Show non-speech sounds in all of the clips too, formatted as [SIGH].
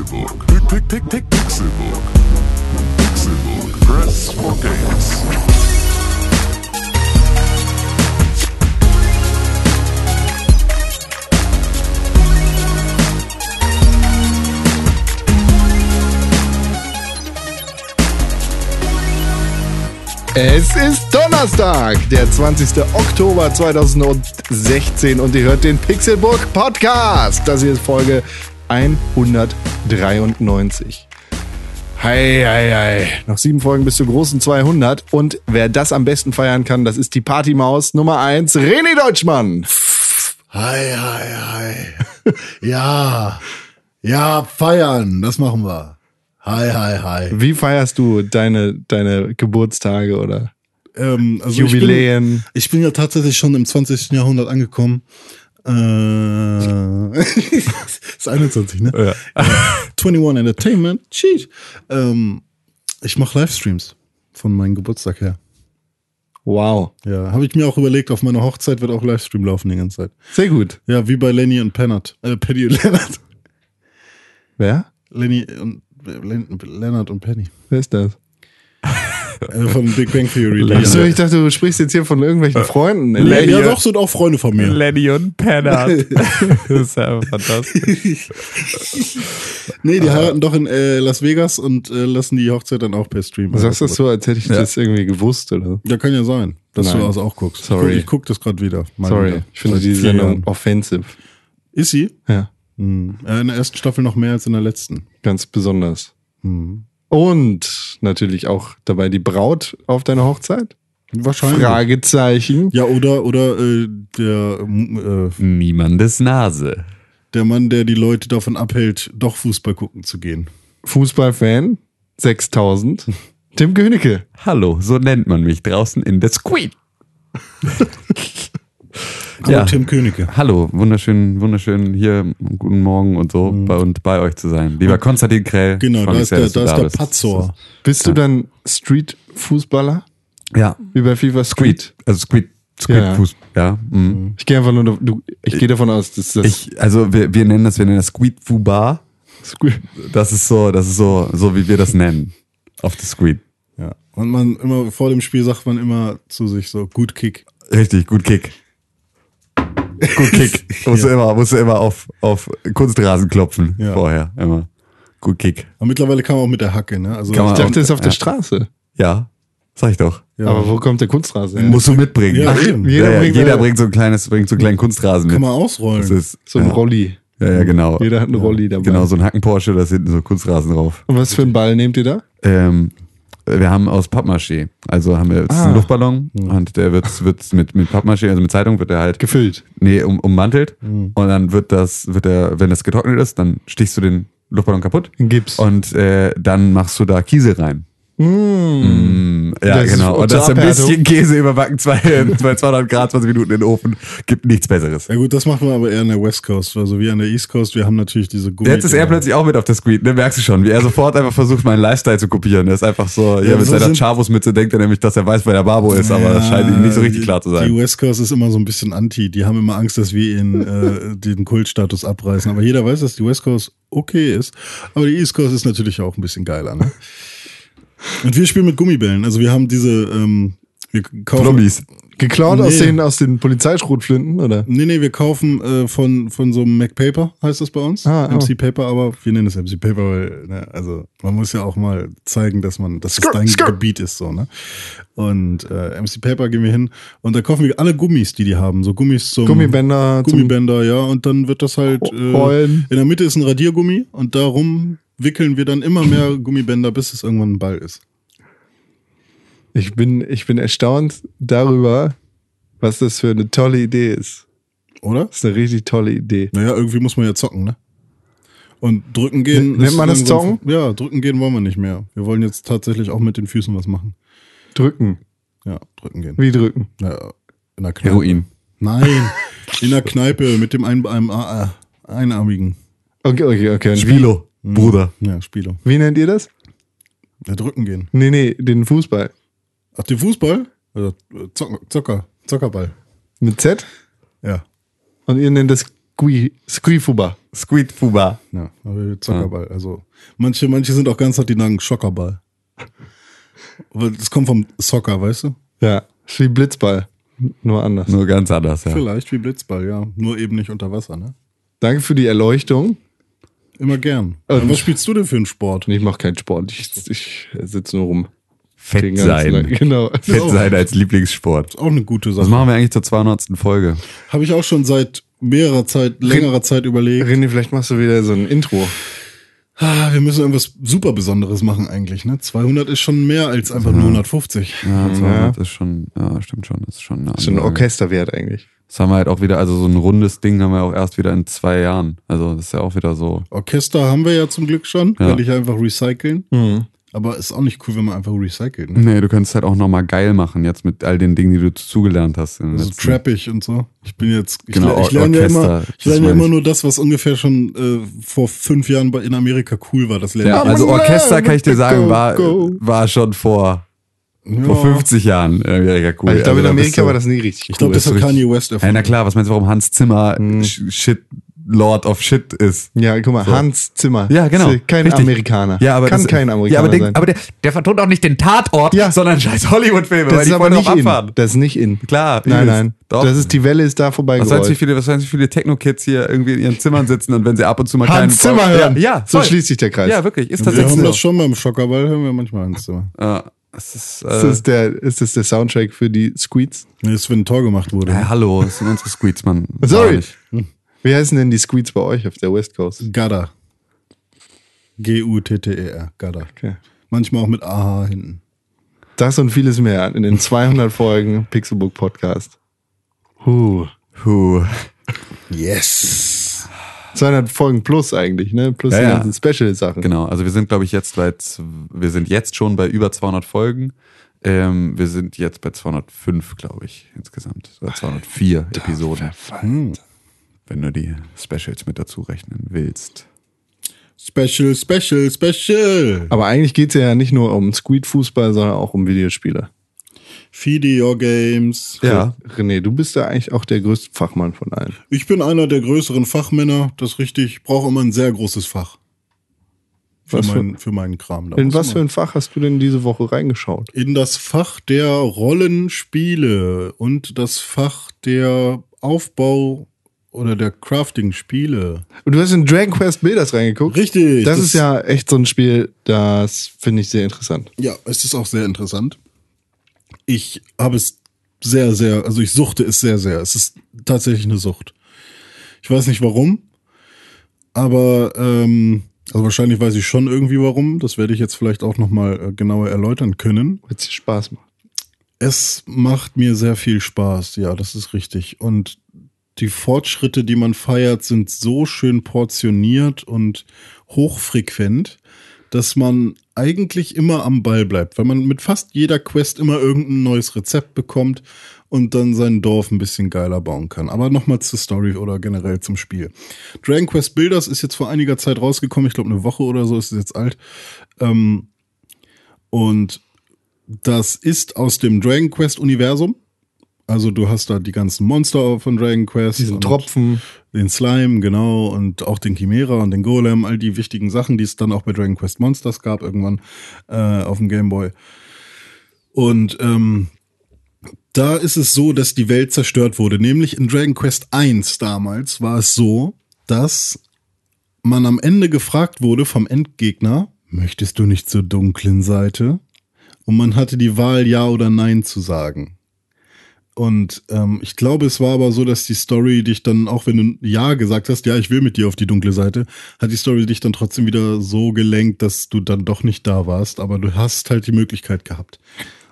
Pixelbook. Pick, pick, pick, Pixelbook. Pixelbook. Press for games. Es ist Donnerstag, der 20. Oktober 2016 und ihr hört den Pixelburg Podcast. Das hier ist Folge 193. Hei, hei, hei. Noch sieben Folgen bis zur großen 200. Und wer das am besten feiern kann, das ist die Partymaus Nummer 1, René Deutschmann. Hi, hi, hi. Ja, ja, feiern, das machen wir. Hi, hi, hi. Wie feierst du deine, deine Geburtstage oder Ähm, also Jubiläen? Ich bin, ich bin ja tatsächlich schon im 20. Jahrhundert angekommen. Äh, [LAUGHS] ist 21, ne? Ja. [LAUGHS] 21 Entertainment, cheat. Ähm, ich mache Livestreams von meinem Geburtstag her. Wow. Ja, habe ich mir auch überlegt, auf meiner Hochzeit wird auch Livestream laufen die ganze Zeit. Sehr gut. Ja, wie bei Lenny und Pennard. Äh, Penny und Lennart. Wer? Lenny und Len Lennart und Penny. Wer ist das? Äh, [LAUGHS] von Big Bang Theory. die- Achso, ich dachte, du sprichst jetzt hier von irgendwelchen Freunden. Ja, Lenny- ja, doch, sind auch Freunde von mir. Lenny und Pennard. [LAUGHS] das ist ja fantastisch. [LAUGHS] Nee, die heiraten doch in äh, Las Vegas und äh, lassen die Hochzeit dann auch per Stream. Du sagst das so, als hätte ich das irgendwie gewusst, oder? Ja, kann ja sein, dass Nein. du das auch guckst. Sorry. Ich guck das gerade wieder. Sorry, wieder. ich finde die Sendung offensive. Ist sie? Ja, Hm. Ja, in der ersten Staffel noch mehr als in der letzten. ganz besonders. Hm. Und natürlich auch dabei die Braut auf deiner Hochzeit? Wahrscheinlich. Fragezeichen. Ja, oder, oder äh, der, äh, Niemandes Nase. der Mann, der die Leute davon abhält, doch Fußball gucken zu gehen. Fußballfan, 6000. [LAUGHS] Tim Königke. Hallo, so nennt man mich draußen in der Squeak. [LAUGHS] Hallo, Ja. Tim Königke. Hallo, wunderschön, wunderschön hier, guten Morgen und so bei und bei euch zu sein. Lieber Konstantin Krell. Genau, da ist sehr, der, da ist da der bist. Patzor. Bist du dann Street-Fußballer? Ja, Wie bei FIFA Street? Squeak. Also Squeak, Squeak Ja. Ja. mhm. Ich gehe einfach nur, du, ich gehe davon aus, dass das Ich, also wir, wir nennen das, wir nennen das Squeak Fubar. Squid- Das ist so, das ist so, so wie wir das nennen. Auf der Squeak. Ja. Und man immer vor dem Spiel sagt man immer zu sich so, gut Kick. Richtig, gut Kick. Gut Kick. [LAUGHS] Musst du immer, musst du immer auf, auf Kunstrasen klopfen Ja. vorher. Immer. Gut Kick. Und mittlerweile kann man auch mit der Hacke, ne? Also Kann Ich dachte, das ist auf der Ja. Straße. Ja, sag ich doch. ja, Aber wo kommt der Kunstrasen her? Musst du mitbringen. Ja, Ach, eben. jeder, bringt jeder bringt so ein kleines, bringt so einen kleinen Kunstrasen mit. kann man ausrollen. Das ist, So ein ja. Rolli. Ja, ja, genau. Jeder hat einen Rolli dabei. Genau, so ein Hacken Porsche, da ist hinten so Kunstrasen drauf. Und was für einen Ball nehmt ihr da? Ähm, wir haben aus Pappmaché. Also haben wir, das ist Ah. ein Luftballon und der wird, wird mit, mit Pappmaché, also mit Zeitung wird der halt Gefüllt. nee, um, ummantelt und dann wird das, wird der, wenn das getrocknet ist, dann stichst du den Luftballon kaputt Gips. und äh, dann machst du da Kiesel rein. Mm, ja, Das genau. Und das ist ein bisschen Käse überbacken, zwei, [LAUGHS] zwei 200 Grad, 20 Minuten in den Ofen, gibt nichts Besseres. Ja gut, das machen wir aber eher an der West Coast. Also wir an der East Coast, wir haben natürlich diese Gummi. Jetzt ist er plötzlich auch mit auf der Screen, ne? Merkst du schon, wie er sofort einfach versucht, meinen Lifestyle zu kopieren. Er ist einfach so, ja, Ja, mit so seiner Chavos-Mütze denkt er nämlich, dass er weiß, wer der Babo ist, aber das scheint ihm nicht so richtig klar zu Die sein. West Coast ist immer so ein bisschen anti. Die haben immer Angst, dass wir ihnen äh, [LAUGHS] den Kultstatus abreißen. Aber jeder weiß, dass die West Coast okay ist. Aber die East Coast ist natürlich auch ein bisschen geiler. Ne? Und wir spielen mit Gummibällen. Also wir haben diese, ähm, wir kaufen. Geklaut aus Nee. den, aus den Polizeischrotflinten, oder? Nee, nee, wir kaufen äh, von, von so einem Mac Paper, heißt das bei uns. Ah, ah. MC Paper, aber wir nennen es MC Paper, weil, ne, also man muss ja auch mal zeigen, dass man, dass es Skrr, dein skrr. Gebiet ist, so, ne? Und äh, MC Paper gehen wir hin und da kaufen wir alle Gummis, die die haben. So Gummis zum Gummibänder zum Gummibänder, ja. Und dann wird das halt äh, in der Mitte ist ein Radiergummi und darum wickeln wir dann immer mehr Gummibänder, bis es irgendwann ein Ball ist. Ich bin, ich bin erstaunt darüber, was das für eine tolle Idee ist. Oder? Das ist eine richtig tolle Idee. Naja, irgendwie muss man ja zocken, ne? Und drücken gehen. Nennt man das Zocken? Ja, drücken gehen wollen wir nicht mehr. Wir wollen jetzt tatsächlich auch mit den Füßen was machen. Drücken. Ja, drücken gehen. Wie drücken? Ja, in der Kneipe. Heroin. Nein, in der Kneipe mit dem ein, einem, äh, Einarmigen. Okay, okay, okay. Und Spilo, Bruder. Ja, Spieler. Wie, nennt ihr das? Ja, drücken gehen. Nee, nee, den Fußball. Ach, den Fußball? Also, Zocker, Zocker, Zockerball. Mit Z? Ja. Und ihr nennt das Squee, Squeefuba. Squid Fuba. Ja, aber Zuckerball. Also manche, manche sind auch ganz hart, die sagen Schockerball. Aber das kommt vom Soccer, weißt du? Ja, ist wie Blitzball. Nur anders. Nur ganz anders, ja. Vielleicht wie Blitzball, ja. Nur eben nicht unter Wasser, ne? Danke für die Erleuchtung. Immer gern. Und- was spielst du denn für einen Sport? Ich mache keinen Sport. Ich, ich sitze nur rum. Fett sein. Genau. Fett sein als Lieblingssport. Ist auch eine gute Was Sache. machen wir eigentlich zur 200. Folge? Habe ich auch schon seit mehrerer Zeit, längerer Zeit überlegt. René, vielleicht machst du wieder so ein Intro. Ah, wir müssen irgendwas super Besonderes machen eigentlich, ne? 200 ist schon mehr als einfach nur 150. Ja, 200 ist schon, ja, stimmt schon, ist schon eine So ein. Orchesterwert eigentlich. Das haben wir halt auch wieder, also so ein rundes Ding haben wir auch erst wieder in zwei Jahren. Also das ist ja auch wieder so. Orchester haben wir ja zum Glück schon. Ja. Werde ich einfach recyceln. Mhm. Aber ist auch nicht cool, wenn man einfach recycelt. Ne? Nee, du könntest halt auch nochmal geil machen, jetzt mit all den Dingen, die du zugelernt hast. in den So letzten- trappig und so. Ich bin jetzt, ich, Genau, le- ich lerne ja Orchester, immer, ich lerne ja immer ich. nur das, was ungefähr schon äh, vor fünf Jahren in Amerika cool war. Das lerne Ja, also Orchester kann ich dir sagen, war, war schon vor, Ja. vor 50 Jahren in Amerika cool. Weil ich glaube, Also in Amerika war das nie richtig Ich glaube, cool. das hat Kanye West Ja, erfunden. na klar, was meinst du, warum Hans Zimmer Hm. Sh- Shit, Lord of Shit ist? ja, guck mal, Hans Zimmer. Ja, genau. Ist Kein Richtig. Amerikaner. Ja, aber Kann das, kein Amerikaner ja, aber, der, sein. aber der, der vertont auch nicht den Tatort, Ja. sondern scheiß Hollywood-Filme, das weil ist die aber nicht in. abfahren. Das ist nicht in. Klar, Nein, nein. Doch. Das ist, die Welle ist da was meinst du, wie viele, was du, wie viele Techno-Kids hier irgendwie in ihren Zimmern sitzen und wenn sie ab und zu mal Hans keinen- Zimmer hören. Ja, ja so schließt sich der Kreis. Ja, wirklich, ist wir tatsächlich haben so. das schon beim Schockerball, hören wir manchmal ins Zimmer. Ja, das ist, Ist, äh, das der, ist das der Soundtrack für die Squeeds? Nee, ist, wenn ein Tor gemacht wurde. ja, hallo, das sind unsere Squeeds, Mann. Sorry. Wie heißen denn die Squeeds bei euch auf der West Coast? Gada. G-U-T-T-E-R. Gada. Okay. Manchmal auch mit AH hinten. Das und vieles mehr in den 200 Folgen Pixelbook Podcast. Huh. Puh. Yes. 200 Folgen plus eigentlich, ne? Plus Ja, die ja. ganzen Special-Sachen. Genau, also wir sind, glaube ich, jetzt bei, wir sind jetzt schon bei über 200 Folgen. Ähm, wir sind jetzt bei 205, glaube ich, insgesamt. Oder 204 Episoden, Hm. Wenn du die Specials mit dazu rechnen willst. Special, special, special. Aber eigentlich geht's ja nicht nur um Squeed-Fußball, sondern auch um Videospiele. Video Games. Ja. René, du bist ja eigentlich auch der größte Fachmann von allen. Ich bin einer der größeren Fachmänner. Das ist richtig. Ich brauche immer ein sehr großes Fach. Für, Was für- mein, für meinen Kram. Da In was immer- für ein Fach hast du denn diese Woche reingeschaut? In das Fach der Rollenspiele und das Fach der Aufbau oder der Crafting-Spiele. Und du hast in Dragon Quest Builders reingeguckt? Richtig. Das, ist ja echt so ein Spiel, das finde ich sehr interessant. Ja, es ist auch sehr interessant. Ich habe es sehr, sehr, also ich suchte es sehr, sehr. Es ist tatsächlich eine Sucht. Ich weiß nicht warum, aber ähm, also wahrscheinlich weiß ich schon irgendwie warum. Das werde ich jetzt vielleicht auch nochmal äh, genauer erläutern können. Weil es dir Spaß macht. Es macht mir sehr viel Spaß, ja, das ist richtig. Und die Fortschritte, die man feiert, sind so schön portioniert und hochfrequent, dass man eigentlich immer am Ball bleibt, weil man mit fast jeder Quest immer irgendein neues Rezept bekommt und dann sein Dorf ein bisschen geiler bauen kann. Aber nochmal zur Story oder generell zum Spiel. Dragon Quest Builders ist jetzt vor einiger Zeit rausgekommen, ich glaube eine Woche oder so ist es jetzt alt. Ähm, und das ist aus dem Dragon Quest Universum. Also du hast da die ganzen Monster von Dragon Quest. Diesen Tropfen. Den Slime, genau, und auch den Chimera und den Golem, all die wichtigen Sachen, die es dann auch bei Dragon Quest Monsters gab, irgendwann äh, auf dem Game Boy. Und ähm, da ist es so, dass die Welt zerstört wurde. Nämlich in Dragon Quest 1 damals war es so, dass man am Ende gefragt wurde vom Endgegner, möchtest du nicht zur dunklen Seite? Und man hatte die Wahl, ja oder nein zu sagen. Und ähm, ich glaube, es war aber so, dass die Story dich dann, auch wenn du Ja gesagt hast, ja, ich will mit dir auf die dunkle Seite, hat die Story dich dann trotzdem wieder so gelenkt, dass du dann doch nicht da warst, aber du hast halt die Möglichkeit gehabt.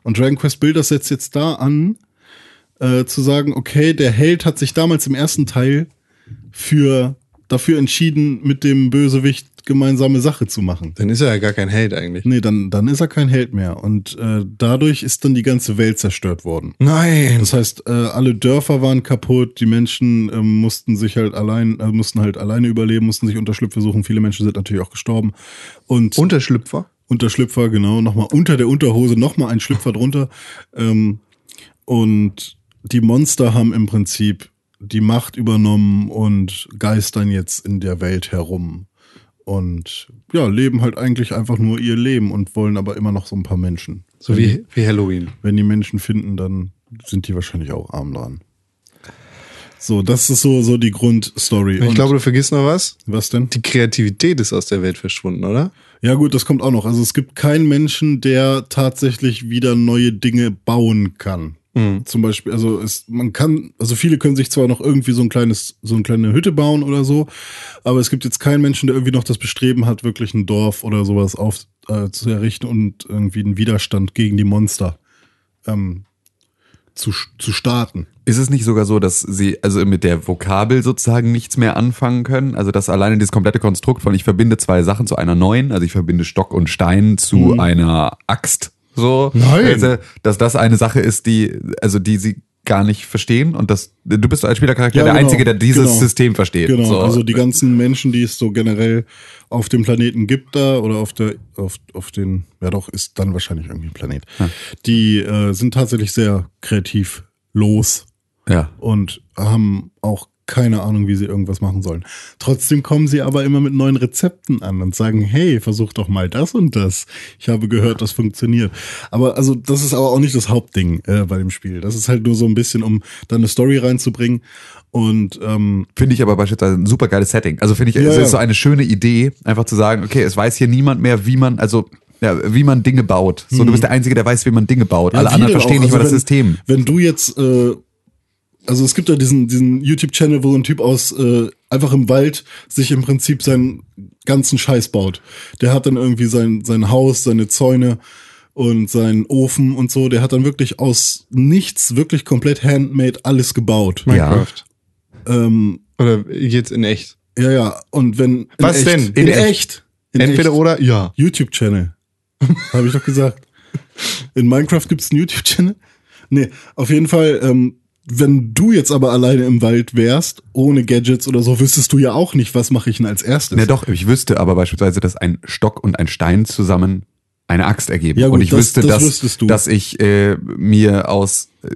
Und Dragon Quest Builders setzt jetzt da an, äh, zu sagen, okay, der Held hat sich damals im ersten Teil für dafür entschieden, mit dem Bösewicht gemeinsame Sache zu machen. Dann ist er ja gar kein Held eigentlich. Nee, dann, dann ist er kein Held mehr. Und äh, dadurch ist dann die ganze Welt zerstört worden. Nein. Das heißt, äh, alle Dörfer waren kaputt, die Menschen ähm, mussten sich halt allein, äh, mussten halt alleine überleben, mussten sich Unterschlüpfe suchen. Viele Menschen sind natürlich auch gestorben. Und Unterschlüpfer? Unterschlüpfer, genau, nochmal unter der Unterhose, nochmal ein Schlüpfer drunter. Ähm, und die Monster haben im Prinzip die Macht übernommen und geistern jetzt in der Welt herum. Und ja, leben halt eigentlich einfach nur ihr Leben und wollen aber immer noch so ein paar Menschen. So wie, wie Halloween. Wenn die Menschen finden, dann sind die wahrscheinlich auch arm dran. So, das ist so, so die Grundstory. Ich Und glaube, du vergisst noch was. was denn? Die Kreativität ist aus der Welt verschwunden, oder? Ja, gut, das kommt auch noch. Also es gibt keinen Menschen, der tatsächlich wieder neue Dinge bauen kann. Zum Beispiel, also es, man kann, also viele können sich zwar noch irgendwie so ein kleines, so eine kleine Hütte bauen oder so, aber es gibt jetzt keinen Menschen, der irgendwie noch das Bestreben hat, wirklich ein Dorf oder sowas auf äh, zu errichten und irgendwie einen Widerstand gegen die Monster ähm, zu, zu starten. Ist es nicht sogar so, dass sie also mit der Vokabel sozusagen nichts mehr anfangen können? Also dass alleine dieses komplette Konstrukt von ich verbinde zwei Sachen zu einer neuen, also ich verbinde Stock und Stein zu einer Axt, so, Nein. Dass das eine Sache ist, die also die sie gar nicht verstehen und das du bist als Spielercharakter Ja, der genau. einzige, der dieses Genau. System versteht. Genau, so. also die ganzen Menschen, die es so generell auf dem Planeten gibt da oder auf der, auf, auf den, ja doch, ist dann wahrscheinlich irgendwie ein Planet. Die äh, sind tatsächlich sehr kreativ los ja. und haben auch keine Ahnung, wie sie irgendwas machen sollen. Trotzdem kommen sie aber immer mit neuen Rezepten an und sagen, hey, versuch doch mal das und das. Ich habe gehört, das funktioniert. Aber also, das ist aber auch nicht das Hauptding äh, bei dem Spiel. Das ist halt nur so ein bisschen, um da eine Story reinzubringen. Und ähm, Finde ich aber beispielsweise ein super geiles Setting. Also finde ich, Ja, es ist so eine schöne Idee, einfach zu sagen, okay, es weiß hier niemand mehr, wie man, also ja, wie man Dinge baut. So, du bist der Einzige, der weiß, wie man Dinge baut. Mhm. Ja, Alle anderen verstehen auch? nicht mal Also das wenn, System. Wenn du jetzt, äh, also es gibt ja diesen, diesen YouTube-Channel, wo ein Typ aus äh, einfach im Wald sich im Prinzip seinen ganzen Scheiß baut. Der hat dann irgendwie sein, sein Haus, seine Zäune und seinen Ofen und so. Der hat dann wirklich aus nichts, wirklich komplett handmade alles gebaut. Ja. Minecraft. Ähm, Oder jetzt in echt. ja, ja. Und wenn. Was echt, denn? In, In echt. In Entweder echt. oder, ja. YouTube-Channel. [LAUGHS] Habe ich doch gesagt. In Minecraft gibt's einen YouTube-Channel? Nee, auf jeden Fall, ähm, wenn du jetzt aber alleine im Wald wärst, ohne Gadgets oder so, wüsstest du ja auch nicht, was mache ich denn als erstes. Na doch, ich wüsste aber beispielsweise, dass ein Stock und ein Stein zusammen eine Axt ergeben. Ja gut, und ich das- wüsste, das dass, dass ich äh, mir aus äh,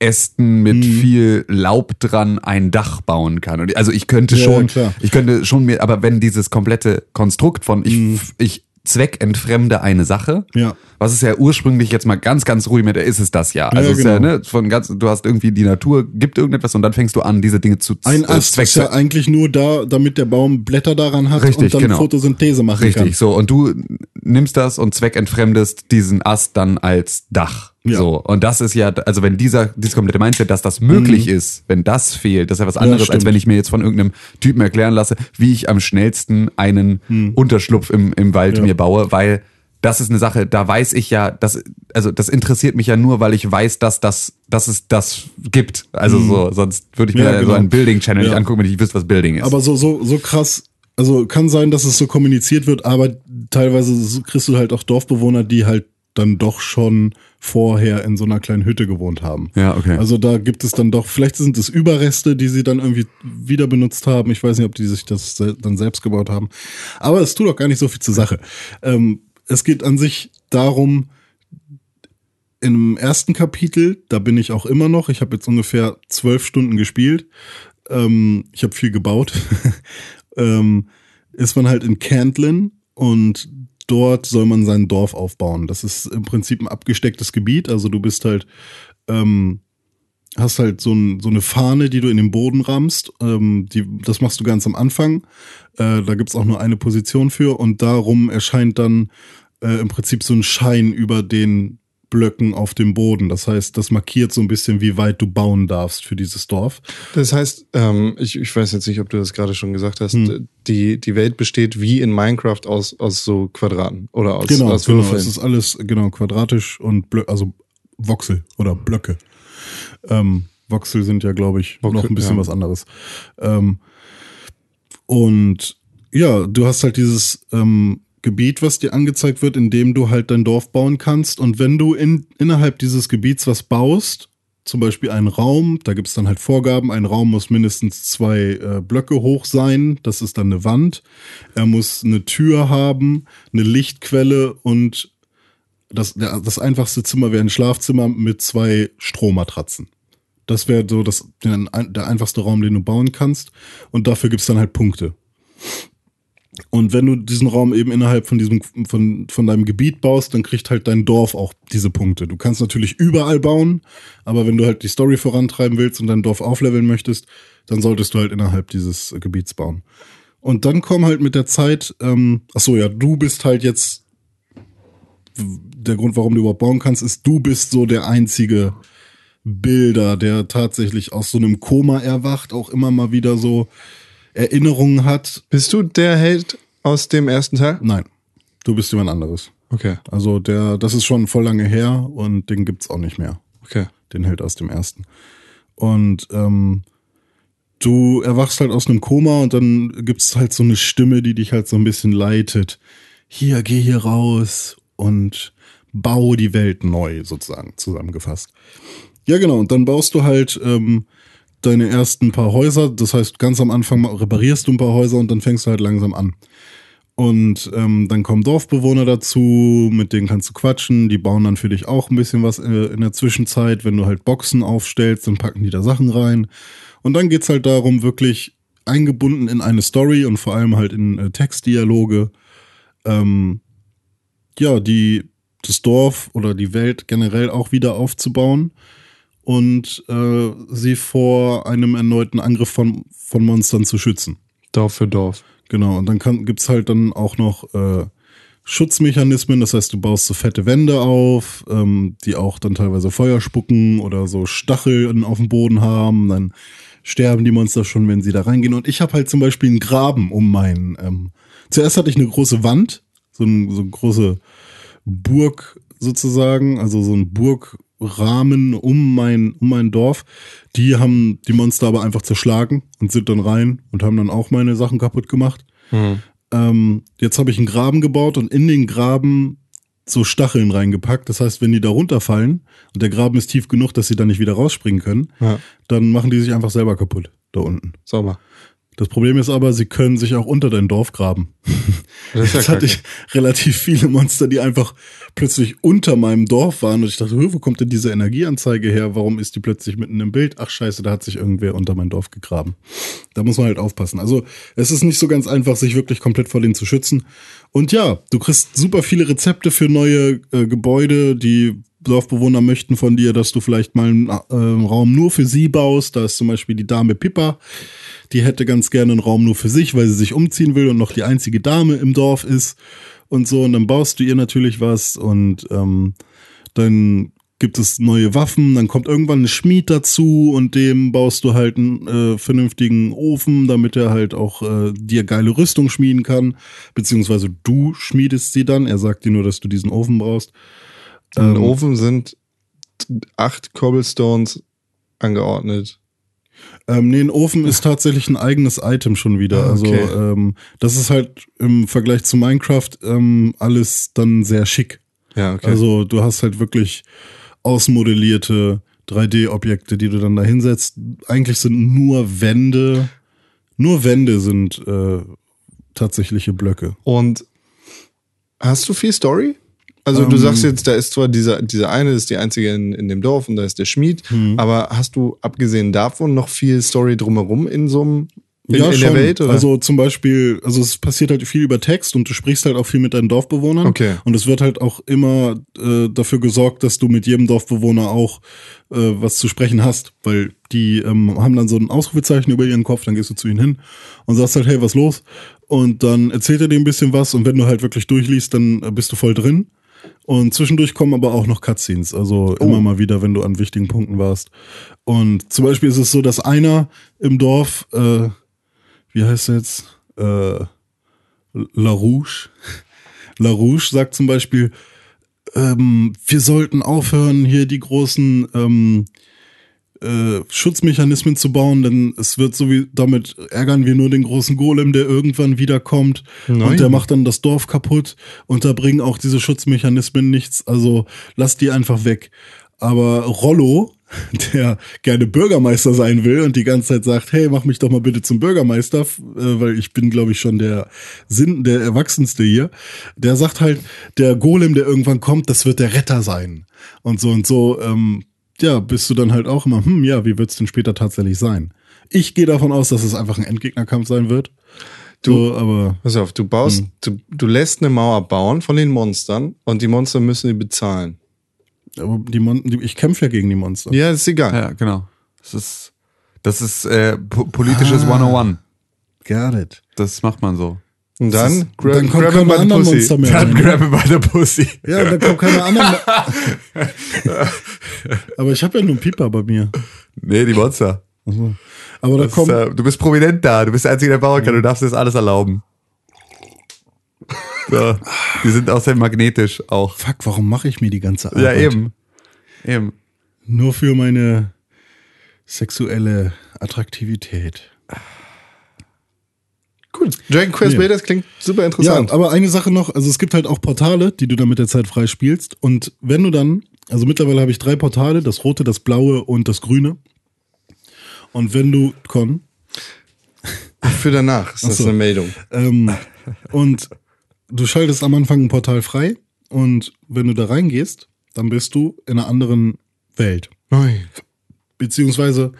Ästen mit Mhm. viel Laub dran ein Dach bauen kann. Und also ich könnte Ja, schon, klar. ich könnte schon mir, aber wenn dieses komplette Konstrukt von ich, ich zweckentfremde eine Sache, Ja. was es ja ursprünglich jetzt mal ganz, ganz ruhig mit, ist es das ja. Also Ja, ist ja, genau. ne, von ganz, du hast irgendwie die Natur, gibt irgendetwas und dann fängst du an, diese Dinge zu Ein äh, Ast ist ja eigentlich nur da, damit der Baum Blätter daran hat Richtig, und dann genau. Photosynthese machen Richtig, kann. so. Und du nimmst das und zweckentfremdest diesen Ast dann als Dach. Ja. So. Und das ist ja, also wenn dieser, dieses komplette Mindset, dass das möglich ist, wenn das fehlt, das ist ja was anderes, als stimmt. wenn ich mir jetzt von irgendeinem Typen erklären lasse, wie ich am schnellsten einen Unterschlupf im, im Wald. Ja. mir baue, weil das ist eine Sache, da weiß ich ja, das, also das interessiert mich ja nur, weil ich weiß, dass das, dass es das gibt. Also so, sonst würde ich mir. Ja, so genau. einen Building-Channel nicht Ja. angucken, wenn ich wüsste, was Building ist. Aber so, so, so krass, also kann sein, dass es so kommuniziert wird, aber teilweise so kriegst du halt auch Dorfbewohner, die halt dann doch schon vorher in so einer kleinen Hütte gewohnt haben. Ja, okay. Also da gibt es dann doch, vielleicht sind es Überreste, die sie dann irgendwie wieder benutzt haben. Ich weiß nicht, ob die sich das dann selbst gebaut haben. Aber es tut auch gar nicht so viel zur Sache. Ähm, es geht an sich darum, im ersten Kapitel, da bin ich auch immer noch, ich habe jetzt ungefähr zwölf Stunden gespielt, ähm, ich habe viel gebaut, [LAUGHS] ähm, ist man halt in Cantlin und dort soll man sein Dorf aufbauen. Das ist im Prinzip ein abgestecktes Gebiet, also du bist halt, ähm, hast halt so, ein, so eine Fahne, die du in den Boden rammst. Ähm, die, das machst du ganz am Anfang. Äh, da gibt's auch nur eine Position für und darum erscheint dann äh, im Prinzip so ein Schein über den Blöcken auf dem Boden. Das heißt, das markiert so ein bisschen, wie weit du bauen darfst für dieses Dorf. Das heißt, ähm, ich, ich weiß jetzt nicht, ob du das gerade schon gesagt hast, Hm. die, die Welt besteht wie in Minecraft aus, aus so Quadraten oder aus, Genau, aus genau. Würfeln. Es ist alles genau quadratisch und Blö also Voxel oder Blöcke. Ähm, Voxel sind ja, glaube ich, Voxel, noch ein bisschen ja. was anderes. Ähm, und ja, du hast halt dieses ähm, Gebiet, was dir angezeigt wird, in dem du halt dein Dorf bauen kannst. Und wenn du in, innerhalb dieses Gebiets was baust, zum Beispiel einen Raum, da gibt's dann halt Vorgaben, ein Raum muss mindestens zwei äh, Blöcke hoch sein, das ist dann eine Wand. Er muss eine Tür haben, eine Lichtquelle und das, der, das einfachste Zimmer wäre ein Schlafzimmer mit zwei Strohmatratzen. Das wäre so das, der, der einfachste Raum, den du bauen kannst. Und dafür gibt's dann halt Punkte. Und wenn du diesen Raum eben innerhalb von diesem, von, von deinem Gebiet baust, dann kriegt halt dein Dorf auch diese Punkte. Du kannst natürlich überall bauen, aber wenn du halt die Story vorantreiben willst und dein Dorf aufleveln möchtest, dann solltest du halt innerhalb dieses Gebiets bauen. Und dann kommen halt mit der Zeit, ähm, ach so, ja, du bist halt jetzt, der Grund, warum du überhaupt bauen kannst, ist, du bist so der einzige Bilder, der tatsächlich aus so einem Koma erwacht, auch immer mal wieder so Erinnerungen hat. Bist du der Held aus dem ersten Teil? Nein, du bist jemand anderes. Okay, Also der, das ist schon voll lange her und den gibt's auch nicht mehr. okay. Den Held aus dem ersten. Und ähm, du erwachst halt aus einem Koma und dann gibt's halt so eine Stimme, die dich halt so ein bisschen leitet. Hier, geh hier raus und bau die Welt neu, sozusagen, zusammengefasst. Ja, genau. Und dann baust du halt ähm, deine ersten paar Häuser. Das heißt, ganz am Anfang reparierst du ein paar Häuser und dann fängst du halt langsam an. Und ähm, dann kommen Dorfbewohner dazu, mit denen kannst du quatschen. Die bauen dann für dich auch ein bisschen was äh, in der Zwischenzeit. Wenn du halt Boxen aufstellst, dann packen die da Sachen rein. Und dann geht's halt darum, wirklich eingebunden in eine Story und vor allem halt in äh, Textdialoge, ähm, ja, die das Dorf oder die Welt generell auch wieder aufzubauen und äh, sie vor einem erneuten Angriff von, von Monstern zu schützen. Dorf für Dorf. Genau, und dann kann, gibt's halt dann auch noch äh, Schutzmechanismen, das heißt, du baust so fette Wände auf, ähm, die auch dann teilweise Feuer spucken oder so Stacheln auf dem Boden haben, dann sterben die Monster schon, wenn sie da reingehen. Und ich habe halt zum Beispiel einen Graben um meinen. Ähm, zuerst hatte ich eine große Wand, so, ein, so eine große Burg sozusagen, also so ein Burgrahmen um mein, um mein Dorf. Die haben die Monster aber einfach zerschlagen und sind dann rein und haben dann auch meine Sachen kaputt gemacht. Ähm, jetzt habe ich einen Graben gebaut und in den Graben so Stacheln reingepackt. Das heißt, wenn die da runterfallen und der Graben ist tief genug, dass sie da nicht wieder rausspringen können, Ja. dann machen die sich einfach selber kaputt da unten. Sauber. Das Problem ist aber, sie können sich auch unter dein Dorf graben. Das ja Jetzt hatte ich relativ viele Monster, die einfach plötzlich unter meinem Dorf waren und ich dachte, "Hö, wo kommt denn diese Energieanzeige her? Warum ist die plötzlich mitten im Bild? Ach scheiße, da hat sich irgendwer unter mein Dorf gegraben. Da muss man halt aufpassen. Also es ist nicht so ganz einfach, sich wirklich komplett vor denen zu schützen. Und ja, du kriegst super viele Rezepte für neue äh, Gebäude, die Dorfbewohner möchten von dir, dass du vielleicht mal einen äh, Raum nur für sie baust. Da ist zum Beispiel die Dame Pippa. Die hätte ganz gerne einen Raum nur für sich, weil sie sich umziehen will und noch die einzige Dame im Dorf ist und so. Und dann baust du ihr natürlich was und ähm, dann gibt es neue Waffen, dann kommt irgendwann ein Schmied dazu und dem baust du halt einen äh, vernünftigen Ofen, damit er halt auch äh, dir geile Rüstung schmieden kann. Beziehungsweise du schmiedest sie dann. Er sagt dir nur, dass du diesen Ofen brauchst. Im Ofen sind acht Cobblestones angeordnet. Ähm, nee, ein Ofen ist [LAUGHS] tatsächlich ein eigenes Item schon wieder. Ah, Also okay. ähm, das ist halt im Vergleich zu Minecraft ähm, alles dann sehr schick. Ja, okay. Also du hast halt wirklich ausmodellierte 3D-Objekte, die du dann da hinsetzt. Eigentlich sind nur Wände, nur Wände sind äh, tatsächliche Blöcke. Und hast du viel Story? Also du Ähm, sagst jetzt, da ist zwar dieser, dieser eine, ist die einzige in, in dem Dorf und da ist der Schmied, Hm. aber hast du abgesehen davon noch viel Story drumherum in so einem in, in der Welt? Oder? Also zum Beispiel, also es passiert halt viel über Text und du sprichst halt auch viel mit deinen Dorfbewohnern. Okay. Und es wird halt auch immer äh, dafür gesorgt, dass du mit jedem Dorfbewohner auch äh, was zu sprechen hast, weil die ähm, haben dann so ein Ausrufezeichen über ihren Kopf, dann gehst du zu ihnen hin und sagst halt, hey, was los? Und dann erzählt er dir ein bisschen was und wenn du halt wirklich durchliest, dann äh, bist du voll drin. Und zwischendurch kommen aber auch noch Cutscenes, also immer mal wieder, wenn du an wichtigen Punkten warst. Und zum Beispiel ist es so, dass einer im Dorf, äh, wie heißt er jetzt? Äh, La Rouge. La [LAUGHS] Rouge sagt zum Beispiel, ähm, wir sollten aufhören, hier die großen ähm, äh, Schutzmechanismen zu bauen, denn es wird so wie, damit ärgern wir nur den großen Golem, der irgendwann wiederkommt Nein. und der macht dann das Dorf kaputt und da bringen auch diese Schutzmechanismen nichts, also lass die einfach weg. Aber Rollo, [LAUGHS] der gerne Bürgermeister sein will und die ganze Zeit sagt, hey, mach mich doch mal bitte zum Bürgermeister, äh, weil ich bin, glaube ich, schon der Sinn, der Erwachsenste hier. Der sagt halt, der Golem, der irgendwann kommt, das wird der Retter sein. Und so und so, ähm, ja, bist du dann halt auch immer, hm, ja, wie wird's denn später tatsächlich sein? Ich gehe davon aus, dass es einfach ein Endgegnerkampf sein wird. Du, so, aber. Pass auf, du baust, hm. du, du lässt eine Mauer bauen von den Monstern und die Monster müssen die bezahlen. Aber die Mon die, ich kämpfe ja gegen die Monster. Ja, ist egal. Ja, genau. Das ist, das ist äh, politisches ah, 101. Got it. Das macht man so. Und dann, ist, grab, dann kommt grab keine anderen Monster mehr. Dann grab him by the pussy. Ja, und dann kommt keine anderen. [LAUGHS] aber ich habe ja nur einen Pieper bei mir. Nee, die Monster. Also, aber da kommt. Äh, du bist prominent da. Du bist der Einzige, der bauen kann. Du darfst dir das alles erlauben. So. Die sind außerdem magnetisch auch. Fuck, warum mache ich mir die ganze Arbeit? Ja, eben. Eben. Nur für meine sexuelle Attraktivität. Cool. Dragon Quest nee. das klingt super interessant. Ja, aber eine Sache noch, also es gibt halt auch Portale, die du dann mit der Zeit freispielst. Und wenn du dann, also mittlerweile habe ich drei Portale, das rote, das blaue und das grüne. Und wenn du, Con. Für danach ist das so. eine Meldung. Ähm, und du schaltest am Anfang ein Portal frei und wenn du da reingehst, dann bist du in einer anderen Welt. Nein. Beziehungsweise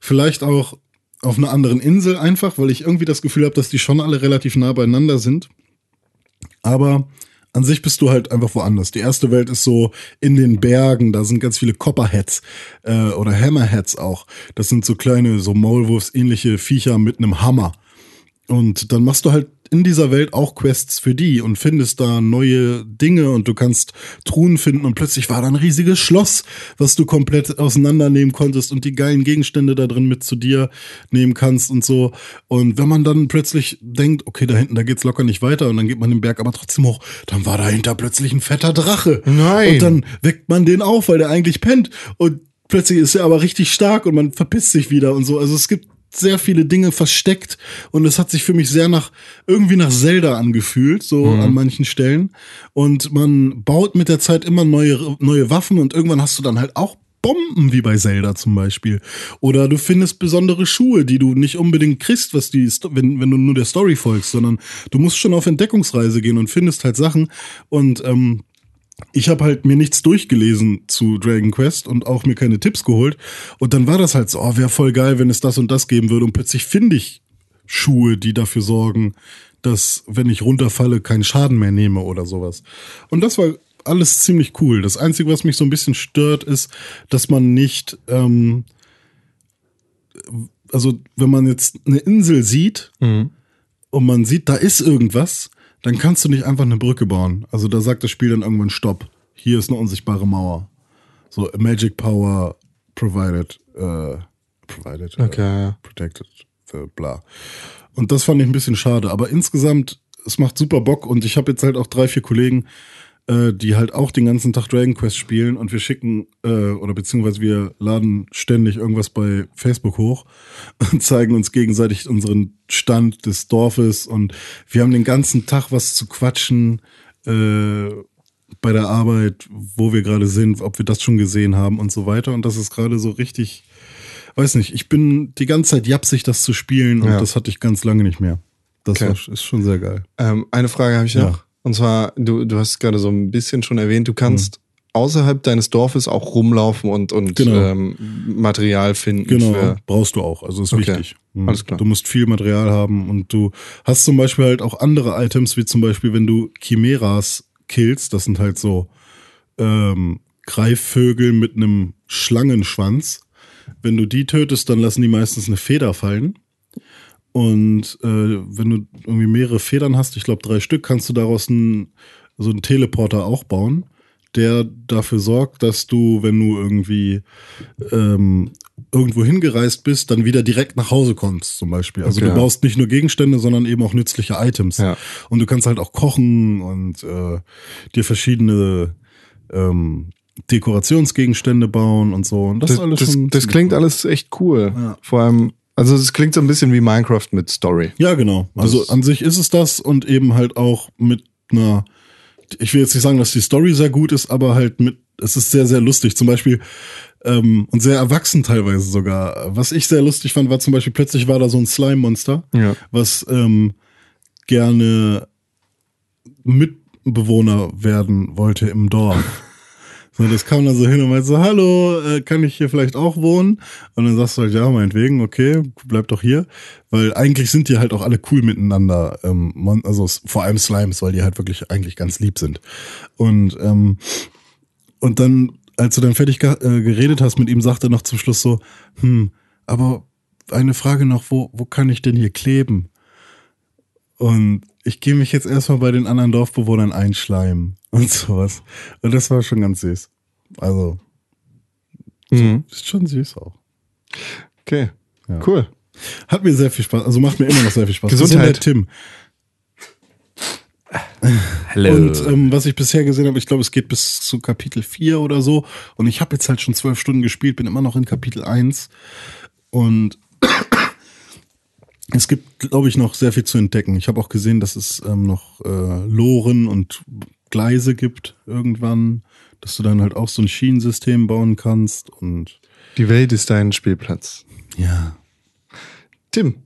vielleicht auch auf einer anderen Insel einfach, weil ich irgendwie das Gefühl habe, dass die schon alle relativ nah beieinander sind. Aber an sich bist du halt einfach woanders. Die erste Welt ist so in den Bergen, da sind ganz viele Copperheads äh, oder Hammerheads auch. Das sind so kleine, so Maulwurfs-ähnliche Viecher mit einem Hammer. Und dann machst du halt in dieser Welt auch Quests für die und findest da neue Dinge und du kannst Truhen finden und plötzlich war da ein riesiges Schloss, was du komplett auseinandernehmen konntest und die geilen Gegenstände da drin mit zu dir nehmen kannst und so. Und wenn man dann plötzlich denkt, okay, da hinten, da geht's locker nicht weiter und dann geht man den Berg aber trotzdem hoch, dann war dahinter plötzlich ein fetter Drache. Nein. Und dann weckt man den auf, weil der eigentlich pennt und plötzlich ist er aber richtig stark und man verpisst sich wieder und so. Also es gibt sehr viele Dinge versteckt und es hat sich für mich sehr nach irgendwie nach Zelda angefühlt, so mhm. an manchen Stellen. Und man baut mit der Zeit immer neue, neue Waffen und irgendwann hast du dann halt auch Bomben wie bei Zelda zum Beispiel. Oder du findest besondere Schuhe, die du nicht unbedingt kriegst, was die, wenn, wenn du nur der Story folgst, sondern du musst schon auf Entdeckungsreise gehen und findest halt Sachen. Und ähm, ich habe halt mir nichts durchgelesen zu Dragon Quest und auch mir keine Tipps geholt. Und dann war das halt so, oh, wäre voll geil, wenn es das und das geben würde. Und plötzlich finde ich Schuhe, die dafür sorgen, dass, wenn ich runterfalle, keinen Schaden mehr nehme oder sowas. Und das war alles ziemlich cool. Das Einzige, was mich so ein bisschen stört, ist, dass man nicht, ähm, also wenn man jetzt eine Insel sieht mhm. und man sieht, da ist irgendwas, dann kannst du nicht einfach eine Brücke bauen. Also da sagt das Spiel dann irgendwann Stopp. Hier ist eine unsichtbare Mauer. So Magic Power provided, äh, provided, äh, okay. äh, protected, äh, bla. Und das fand ich ein bisschen schade. Aber insgesamt, es macht super Bock und ich habe jetzt halt auch drei, vier Kollegen, äh, die halt auch den ganzen Tag Dragon Quest spielen und wir schicken äh, oder beziehungsweise wir laden ständig irgendwas bei Facebook hoch [LAUGHS] und zeigen uns gegenseitig unseren Stand des Dorfes und wir haben den ganzen Tag was zu quatschen äh, bei der Arbeit, wo wir gerade sind, ob wir das schon gesehen haben und so weiter und das ist gerade so richtig, weiß nicht, ich bin die ganze Zeit japsig, das zu spielen und ja. das hatte ich ganz lange nicht mehr. Das okay. war, ist schon sehr geil. Ähm, eine Frage habe ich noch. Und zwar, du, du hast gerade so ein bisschen schon erwähnt, du kannst mhm. außerhalb deines Dorfes auch rumlaufen und, und genau. ähm, Material finden. Genau, brauchst du auch. Also ist okay. wichtig. Mhm. Alles klar. Du musst viel Material haben und du hast zum Beispiel halt auch andere Items, wie zum Beispiel, wenn du Chimeras killst, das sind halt so ähm, Greifvögel mit einem Schlangenschwanz. Wenn du die tötest, dann lassen die meistens eine Feder fallen. Und äh, wenn du irgendwie mehrere Federn hast, ich glaube drei Stück, kannst du daraus einen, so einen Teleporter auch bauen, der dafür sorgt, dass du, wenn du irgendwie ähm, irgendwo hingereist bist, dann wieder direkt nach Hause kommst, zum Beispiel. Also okay. du baust nicht nur Gegenstände, sondern eben auch nützliche Items. Ja. Und du kannst halt auch kochen und äh, dir verschiedene ähm, Dekorationsgegenstände bauen und so. Und das, das alles das, das klingt cool. alles echt cool. Ja. Vor allem also es klingt so ein bisschen wie Minecraft mit Story. Ja, genau. Also das an sich ist es das und eben halt auch mit einer, ich will jetzt nicht sagen, dass die Story sehr gut ist, aber halt mit, es ist sehr, sehr lustig. Zum Beispiel, ähm, und sehr erwachsen teilweise sogar. Was ich sehr lustig fand, war zum Beispiel, plötzlich war da so ein Slime-Monster, ja. was ähm, gerne Mitbewohner werden wollte im Dorf. So, das kam dann so hin und meinte so, hallo, äh, kann ich hier vielleicht auch wohnen? Und dann sagst du halt, ja, meinetwegen, okay, bleib doch hier. Weil eigentlich sind die halt auch alle cool miteinander. Ähm, also vor allem Slimes, weil die halt wirklich eigentlich ganz lieb sind. Und, ähm, und dann, als du dann fertig äh, geredet hast mit ihm, sagt er noch zum Schluss so, hm, aber eine Frage noch, wo, wo kann ich denn hier kleben? Und ich gehe mich jetzt erstmal bei den anderen Dorfbewohnern einschleimen [LAUGHS] und sowas. Und das war schon ganz süß. Also, Mhm. ist schon süß auch. Okay. Ja. Cool. Hat mir sehr viel Spaß, also macht mir immer noch sehr viel Spaß. Gesundheit. Tim. Hello. Und ähm, was ich bisher gesehen habe, ich glaube, es geht bis zu Kapitel 4 oder so. Und ich habe jetzt halt schon zwölf Stunden gespielt, bin immer noch in Kapitel 1. Und es gibt, glaube ich, noch sehr viel zu entdecken. Ich habe auch gesehen, dass es ähm, noch äh, Loren und Gleise gibt irgendwann, dass du dann halt auch so ein Schienensystem bauen kannst. Und Die Welt ist dein Spielplatz. ja, Tim,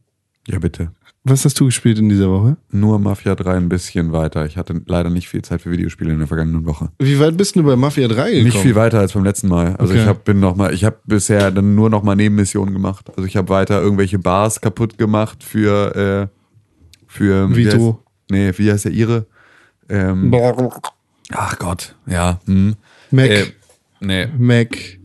ja, bitte. was hast du gespielt in dieser Woche? Nur Mafia 3 ein bisschen weiter. Ich hatte leider nicht viel Zeit für Videospiele in der vergangenen Woche. Wie weit bist du bei Mafia 3 gekommen? Nicht viel weiter als beim letzten Mal. Also Okay. ich hab, bin noch mal, ich habe bisher dann nur noch mal Nebenmissionen gemacht. Also ich habe weiter irgendwelche Bars kaputt gemacht für äh, für Wie heißt, du? Nee, wie heißt der ihre? Ähm, ach Gott, ja. Hm. Mac. Äh, nee, Mac.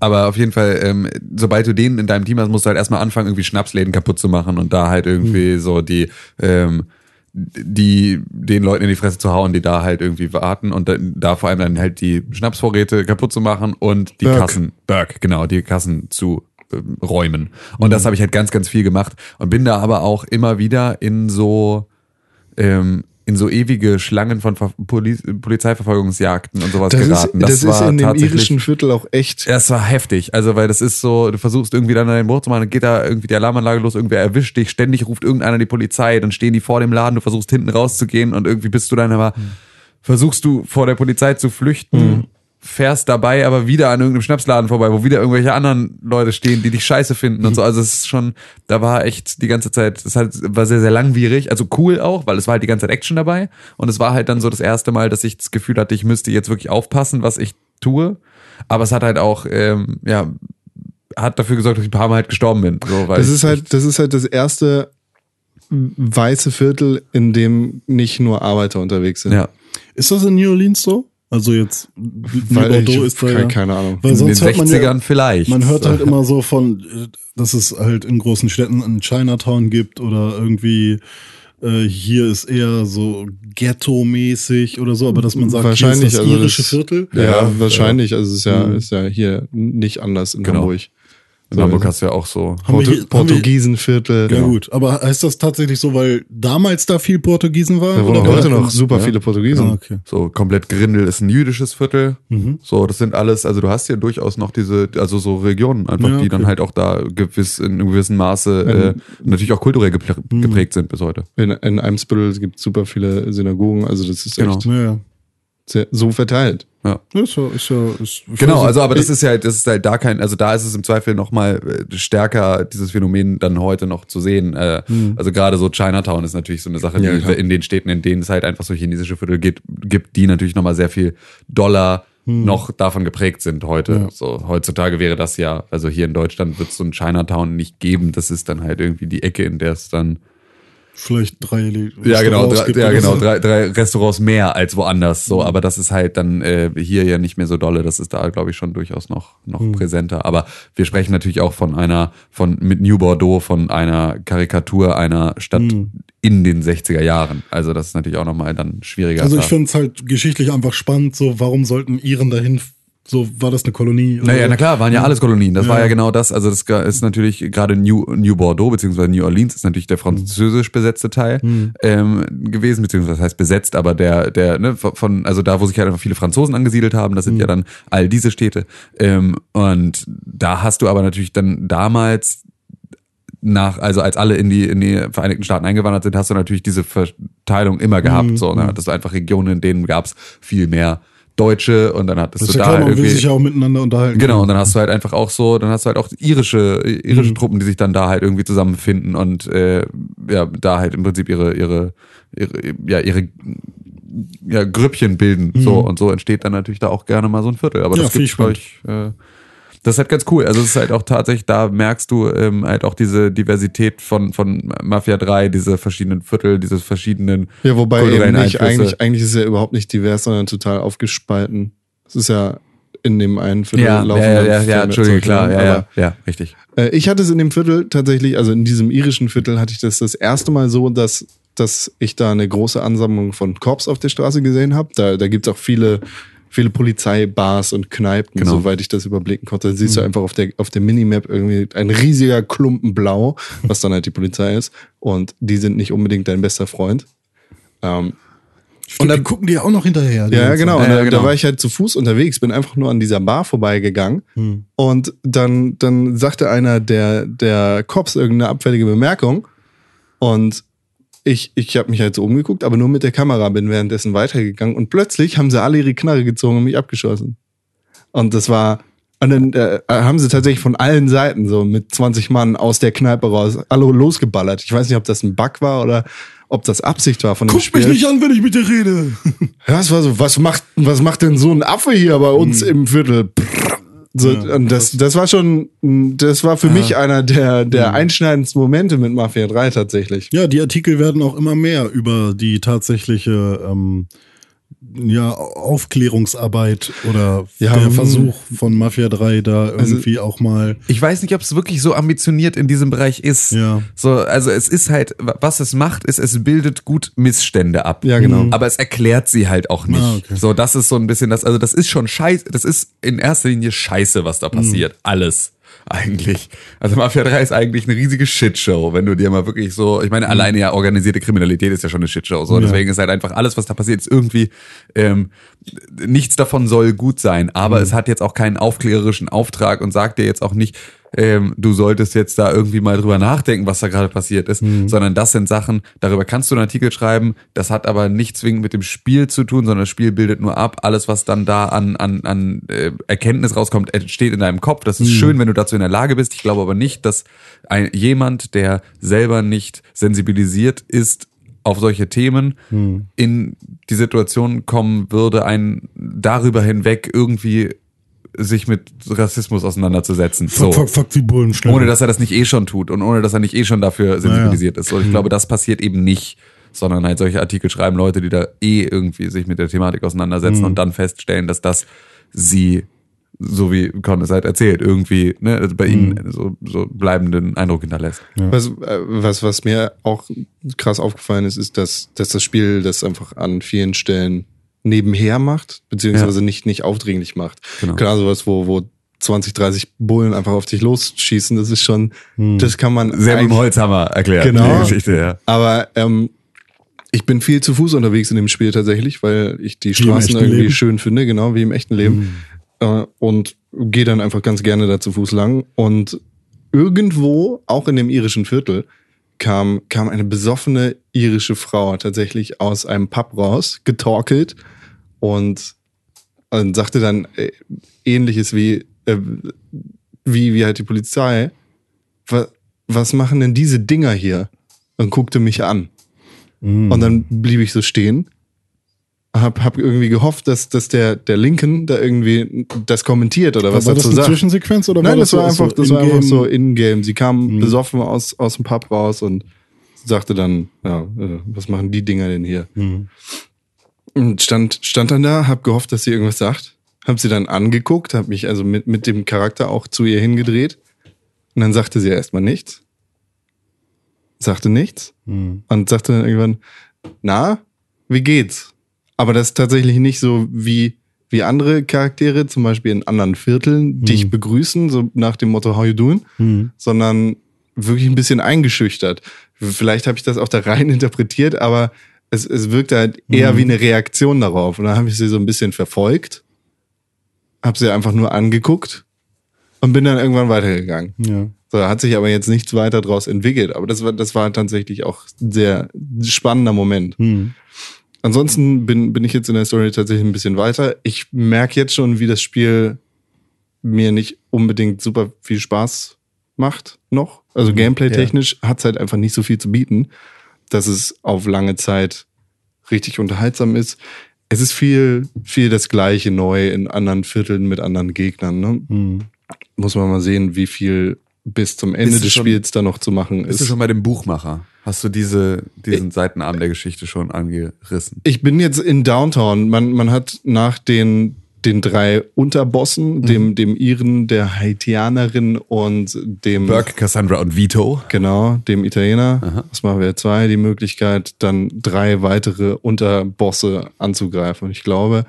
aber auf jeden Fall, ähm, sobald du den in deinem Team hast, musst du halt erstmal anfangen, irgendwie Schnapsläden kaputt zu machen und da halt irgendwie so die, ähm, die den Leuten in die Fresse zu hauen, die da halt irgendwie warten und da, da vor allem dann halt die Schnapsvorräte kaputt zu machen und die Burg. Kassen, Berg, genau, die Kassen zu ähm, räumen. Und das habe ich halt ganz, ganz viel gemacht und bin da aber auch immer wieder in so ähm, in so ewige Schlangen von Ver Poli Polizeiverfolgungsjagden und sowas Das ist, geraten. das ist war in dem irischen Viertel auch echt. das war heftig. Also, weil das ist so, du versuchst irgendwie dann deinen Bruch zu machen, dann geht da irgendwie die Alarmanlage los, irgendwer erwischt dich, ständig ruft irgendeiner die Polizei, dann stehen die vor dem Laden, du versuchst hinten rauszugehen und irgendwie bist du dann aber, versuchst du vor der Polizei zu flüchten, fährst dabei aber wieder an irgendeinem Schnapsladen vorbei, wo wieder irgendwelche anderen Leute stehen, die dich scheiße finden und so. Also es ist schon, da war echt die ganze Zeit, es halt, war sehr, sehr langwierig, also cool auch, weil es war halt die ganze Zeit Action dabei und es war halt dann so das erste Mal, dass ich das Gefühl hatte, ich müsste jetzt wirklich aufpassen, was ich tue. Aber es hat halt auch, ähm, ja, hat dafür gesorgt, dass ich ein paar Mal halt gestorben bin. So, weil Das ist halt, das ist halt das erste weiße Viertel, in dem nicht nur Arbeiter unterwegs sind. ja. ist das in New Orleans so? Also jetzt, Weil Bordeaux ich, ist da keine, ja- keine Ahnung. Weil In den sonst hört man 60ern ja, vielleicht. Man hört halt [LAUGHS] immer so von, äh, dass es halt in großen Städten ein Chinatown gibt oder irgendwie äh, hier ist eher so Ghetto-mäßig oder so, aber dass man sagt, Wahrscheinlich, hier ist das also irische das- Viertel. Ja, wahrscheinlich. Also es ist ja, Mhm. ist ja hier nicht anders in Genau. Hamburg. In Hamburg hast du ja auch so. Portu Portugiesenviertel. Ja gut, aber heißt das tatsächlich so, weil damals da viel Portugiesen waren? Da Oder- heute noch super Ja. viele Portugiesen. Ah, okay. So komplett Grindel ist ein jüdisches Viertel. Mhm. So, das sind alles, also du hast ja durchaus noch diese, also so Regionen einfach, Ja, die dann okay. halt auch da gewiss, in einem gewissen Maße äh, natürlich auch kulturell geprä Mhm. geprägt sind bis heute. In, in Eimsbüttel gibt es super viele Synagogen. Also das ist Genau. echt Ja, ja. sehr, so verteilt. Ja. Ist ja, ist ja, ist, Genau, also aber das ist ja halt, das ist halt da kein, also da ist es im Zweifel nochmal stärker, dieses Phänomen dann heute noch zu sehen. Äh, Also gerade so Chinatown ist natürlich so eine Sache, die Ja, in den Städten, in denen es halt einfach so chinesische Viertel gibt, gibt die natürlich nochmal sehr viel Dollar noch davon geprägt sind heute. So heutzutage wäre das ja, also hier in Deutschland wird es so ein Chinatown nicht geben. Das ist dann halt irgendwie die Ecke, in der es dann vielleicht drei ja, genau, drei, ja, genau, drei, drei Restaurants mehr als woanders, so, aber das ist halt dann äh, hier ja nicht mehr so dolle, das ist da, glaube ich, schon durchaus noch, noch Hm. präsenter. Aber wir sprechen natürlich auch von einer, von mit New Bordeaux, von einer Karikatur einer Stadt Hm. in den 60er Jahren. Also das ist natürlich auch nochmal dann schwieriger. Also ich finde es halt geschichtlich einfach spannend, so warum sollten Iren dahin, so war das eine Kolonie? oder Naja, so? na klar, waren ja alles Kolonien. Das Ja. war ja genau das. Also das ist natürlich gerade New, New Bordeaux beziehungsweise New Orleans ist natürlich der französisch besetzte Teil Mhm. ähm, gewesen, beziehungsweise das heißt besetzt, aber der, der, ne, von, also da, wo sich halt einfach viele Franzosen angesiedelt haben, das sind Mhm. ja dann all diese Städte. Ähm, und da hast du aber natürlich dann damals nach, also als alle in die, in die Vereinigten Staaten eingewandert sind, hast du natürlich diese Verteilung immer gehabt. Mhm. So, ne? Hattest du einfach Regionen, in denen gab's viel mehr Deutsche und dann hattest Das du ja da klar, will irgendwie. sich ja auch miteinander unterhalten. Genau, und dann hast du halt einfach auch so, dann hast du halt auch irische, irische Mhm. Truppen, die sich dann da halt irgendwie zusammenfinden und äh, ja, da halt im Prinzip ihre, ihre, ihre, ja, ihre ja, Grüppchen bilden. So und so entsteht dann natürlich da auch gerne mal so ein Viertel. Aber Ja, das finde gibt ich ich, äh, das ist halt ganz cool. Also es ist halt auch tatsächlich, da merkst du ähm, halt auch diese Diversität von, von Mafia 3, diese verschiedenen Viertel, diese verschiedenen Ja, wobei eben nicht, Einflüsse. eigentlich, eigentlich ist es ja überhaupt nicht divers, sondern total aufgespalten. Es ist ja in dem einen Viertel ja, laufen ja, ja, ja, ja, Entschuldige, solche, klar, ja, ja, ja, richtig. Äh, ich hatte es in dem Viertel tatsächlich, also in diesem irischen Viertel hatte ich das das erste Mal so, dass, dass ich da eine große Ansammlung von Cops auf der Straße gesehen habe. Da, da gibt's auch viele, viele Polizeibars und Kneipen, Genau. soweit ich das überblicken konnte. Da siehst du einfach auf der, auf der Minimap irgendwie ein riesiger Klumpen blau, was dann halt die Polizei ist. Und die sind nicht unbedingt dein bester Freund. Ähm, Und dann gucken die ja auch noch hinterher. ja, genau. Und Ja, da, ja, da genau. war ich halt zu Fuß unterwegs, bin einfach nur an dieser Bar vorbeigegangen. Hm. Und dann, dann sagte einer der, der Cops irgendeine abfällige Bemerkung. Und ich, ich habe mich halt so umgeguckt, aber nur mit der Kamera, bin währenddessen weitergegangen. Und plötzlich haben sie alle ihre Knarre gezogen und mich abgeschossen. Und das war. Und dann äh, haben sie tatsächlich von allen Seiten so mit 20 Mann aus der Kneipe raus alle losgeballert. Ich weiß nicht, ob das ein Bug war oder ob das Absicht war von dem Guck Spiel. mich nicht an, wenn ich mit dir rede. Ja, es war so, was macht, was macht denn so ein Affe hier bei uns im Viertel? Prrr. So, Ja, und das, das war schon, das war für mich einer der, der einschneidendsten Momente mit Mafia 3 tatsächlich. Ja, die Artikel werden auch immer mehr über die tatsächliche ähm, ja, Aufklärungsarbeit oder Ja, der. Versuch von Mafia 3 da irgendwie auch mal. Ich weiß nicht, ob es wirklich so ambitioniert in diesem Bereich ist. Ja. So, also es ist halt, was es macht, ist, es bildet gut Missstände ab. Ja, genau. Aber es erklärt sie halt auch nicht. Ah, okay. So, das ist so ein bisschen das, also das ist schon scheiße, das ist in erster Linie scheiße, was da passiert. Alles. Eigentlich. Also Mafia 3 ist eigentlich eine riesige Shitshow, wenn du dir mal wirklich so, ich meine, alleine ja organisierte Kriminalität ist ja schon eine Shitshow. So, deswegen ist halt einfach alles, was da passiert, ist irgendwie, ähm, nichts davon soll gut sein, aber es hat jetzt auch keinen aufklärerischen Auftrag und sagt dir jetzt auch nicht, ähm, du solltest jetzt da irgendwie mal drüber nachdenken, was da gerade passiert ist, sondern das sind Sachen, darüber kannst du einen Artikel schreiben, das hat aber nicht zwingend mit dem Spiel zu tun, sondern das Spiel bildet nur ab, alles, was dann da an, an, an äh, Erkenntnis rauskommt, entsteht in deinem Kopf. Das ist schön, wenn du dazu in der Lage bist. Ich glaube aber nicht, dass ein, jemand, der selber nicht sensibilisiert ist, auf solche Themen in die Situation kommen würde, ein darüber hinweg irgendwie sich mit Rassismus auseinanderzusetzen. So. Fuck, fuck, fuck, die Bullen schnell. Ohne dass er das nicht eh schon tut und ohne dass er nicht eh schon dafür sensibilisiert ist. Und ich glaube, das passiert eben nicht, sondern halt solche Artikel schreiben Leute, die da eh irgendwie sich mit der Thematik auseinandersetzen und dann feststellen, dass das sie, so wie Con es halt erzählt, irgendwie ne, also bei ihnen so, so bleibenden Eindruck hinterlässt. Was, äh, was, was mir auch krass aufgefallen ist, ist, dass, dass das Spiel das einfach an vielen Stellen nebenher macht, beziehungsweise nicht, nicht aufdringlich macht. Genau. Klar, sowas, wo, wo 20, 30 Bullen einfach auf dich losschießen, das ist schon, das kann man Sehr mit dem Holzhammer erklärt, Genau. die Geschichte, ja. Aber ähm, ich bin viel zu Fuß unterwegs in dem Spiel tatsächlich, weil ich die Straßen irgendwie Leben. schön finde, genau wie im echten Leben. Äh, und gehe dann einfach ganz gerne da zu Fuß lang. Und irgendwo, auch in dem irischen Viertel, kam, kam eine besoffene irische Frau tatsächlich aus einem Pub raus, getorkelt und, und sagte dann äh, ähnliches wie, äh, wie, wie halt die Polizei. Was, was machen denn diese Dinger hier? Und guckte mich an. Und dann blieb ich so stehen. Hab, hab irgendwie gehofft, dass, dass der, der Lincoln da irgendwie das kommentiert oder was war das dazu eine sagt. Zwischensequenz oder Nein, war das, das, war einfach, so das war einfach in-game? so in-game. Sie kam besoffen aus, aus dem Pub raus und sagte dann, ja, äh, was machen die Dinger denn hier? Und stand, stand dann da, hab gehofft, dass sie irgendwas sagt. Hab sie dann angeguckt, hab mich also mit, mit dem Charakter auch zu ihr hingedreht. Und dann sagte sie erstmal nichts. Sagte nichts. Und sagte dann irgendwann, na, wie geht's? Aber das ist tatsächlich nicht so wie, wie andere Charaktere, zum Beispiel in anderen Vierteln, dich begrüßen, so nach dem Motto, how you doing? Sondern wirklich ein bisschen eingeschüchtert. Vielleicht habe ich das auch da rein [LAUGHS] interpretiert, aber es, es wirkte halt eher wie eine Reaktion darauf. Und dann habe ich sie so ein bisschen verfolgt, habe sie einfach nur angeguckt und bin dann irgendwann weitergegangen. Ja. So, da hat sich aber jetzt nichts weiter draus entwickelt. Aber das war, das war tatsächlich auch ein sehr spannender Moment. Ansonsten bin, bin ich jetzt in der Story tatsächlich ein bisschen weiter. Ich merke jetzt schon, wie das Spiel mir nicht unbedingt super viel Spaß macht noch. Also gameplay-technisch hat es halt einfach nicht so viel zu bieten, dass es auf lange Zeit richtig unterhaltsam ist. Es ist viel, viel das Gleiche neu in anderen Vierteln mit anderen Gegnern. Ne? Hm. Muss man mal sehen, wie viel bis zum Ende Bist du des schon- Spiels da noch zu machen Bist du ist. schon bei dem Buchmacher? Hast du diese, diesen Seitenarm der Geschichte schon angerissen? Ich bin jetzt in Downtown. Man, man hat nach den, den drei Unterbossen, Mhm. dem, dem Iren, der Haitianerin und dem Burke, Cassandra und Vito. Genau, dem Italiener. Das machen wir zwei, die Möglichkeit, dann drei weitere Unterbosse anzugreifen. Und ich glaube,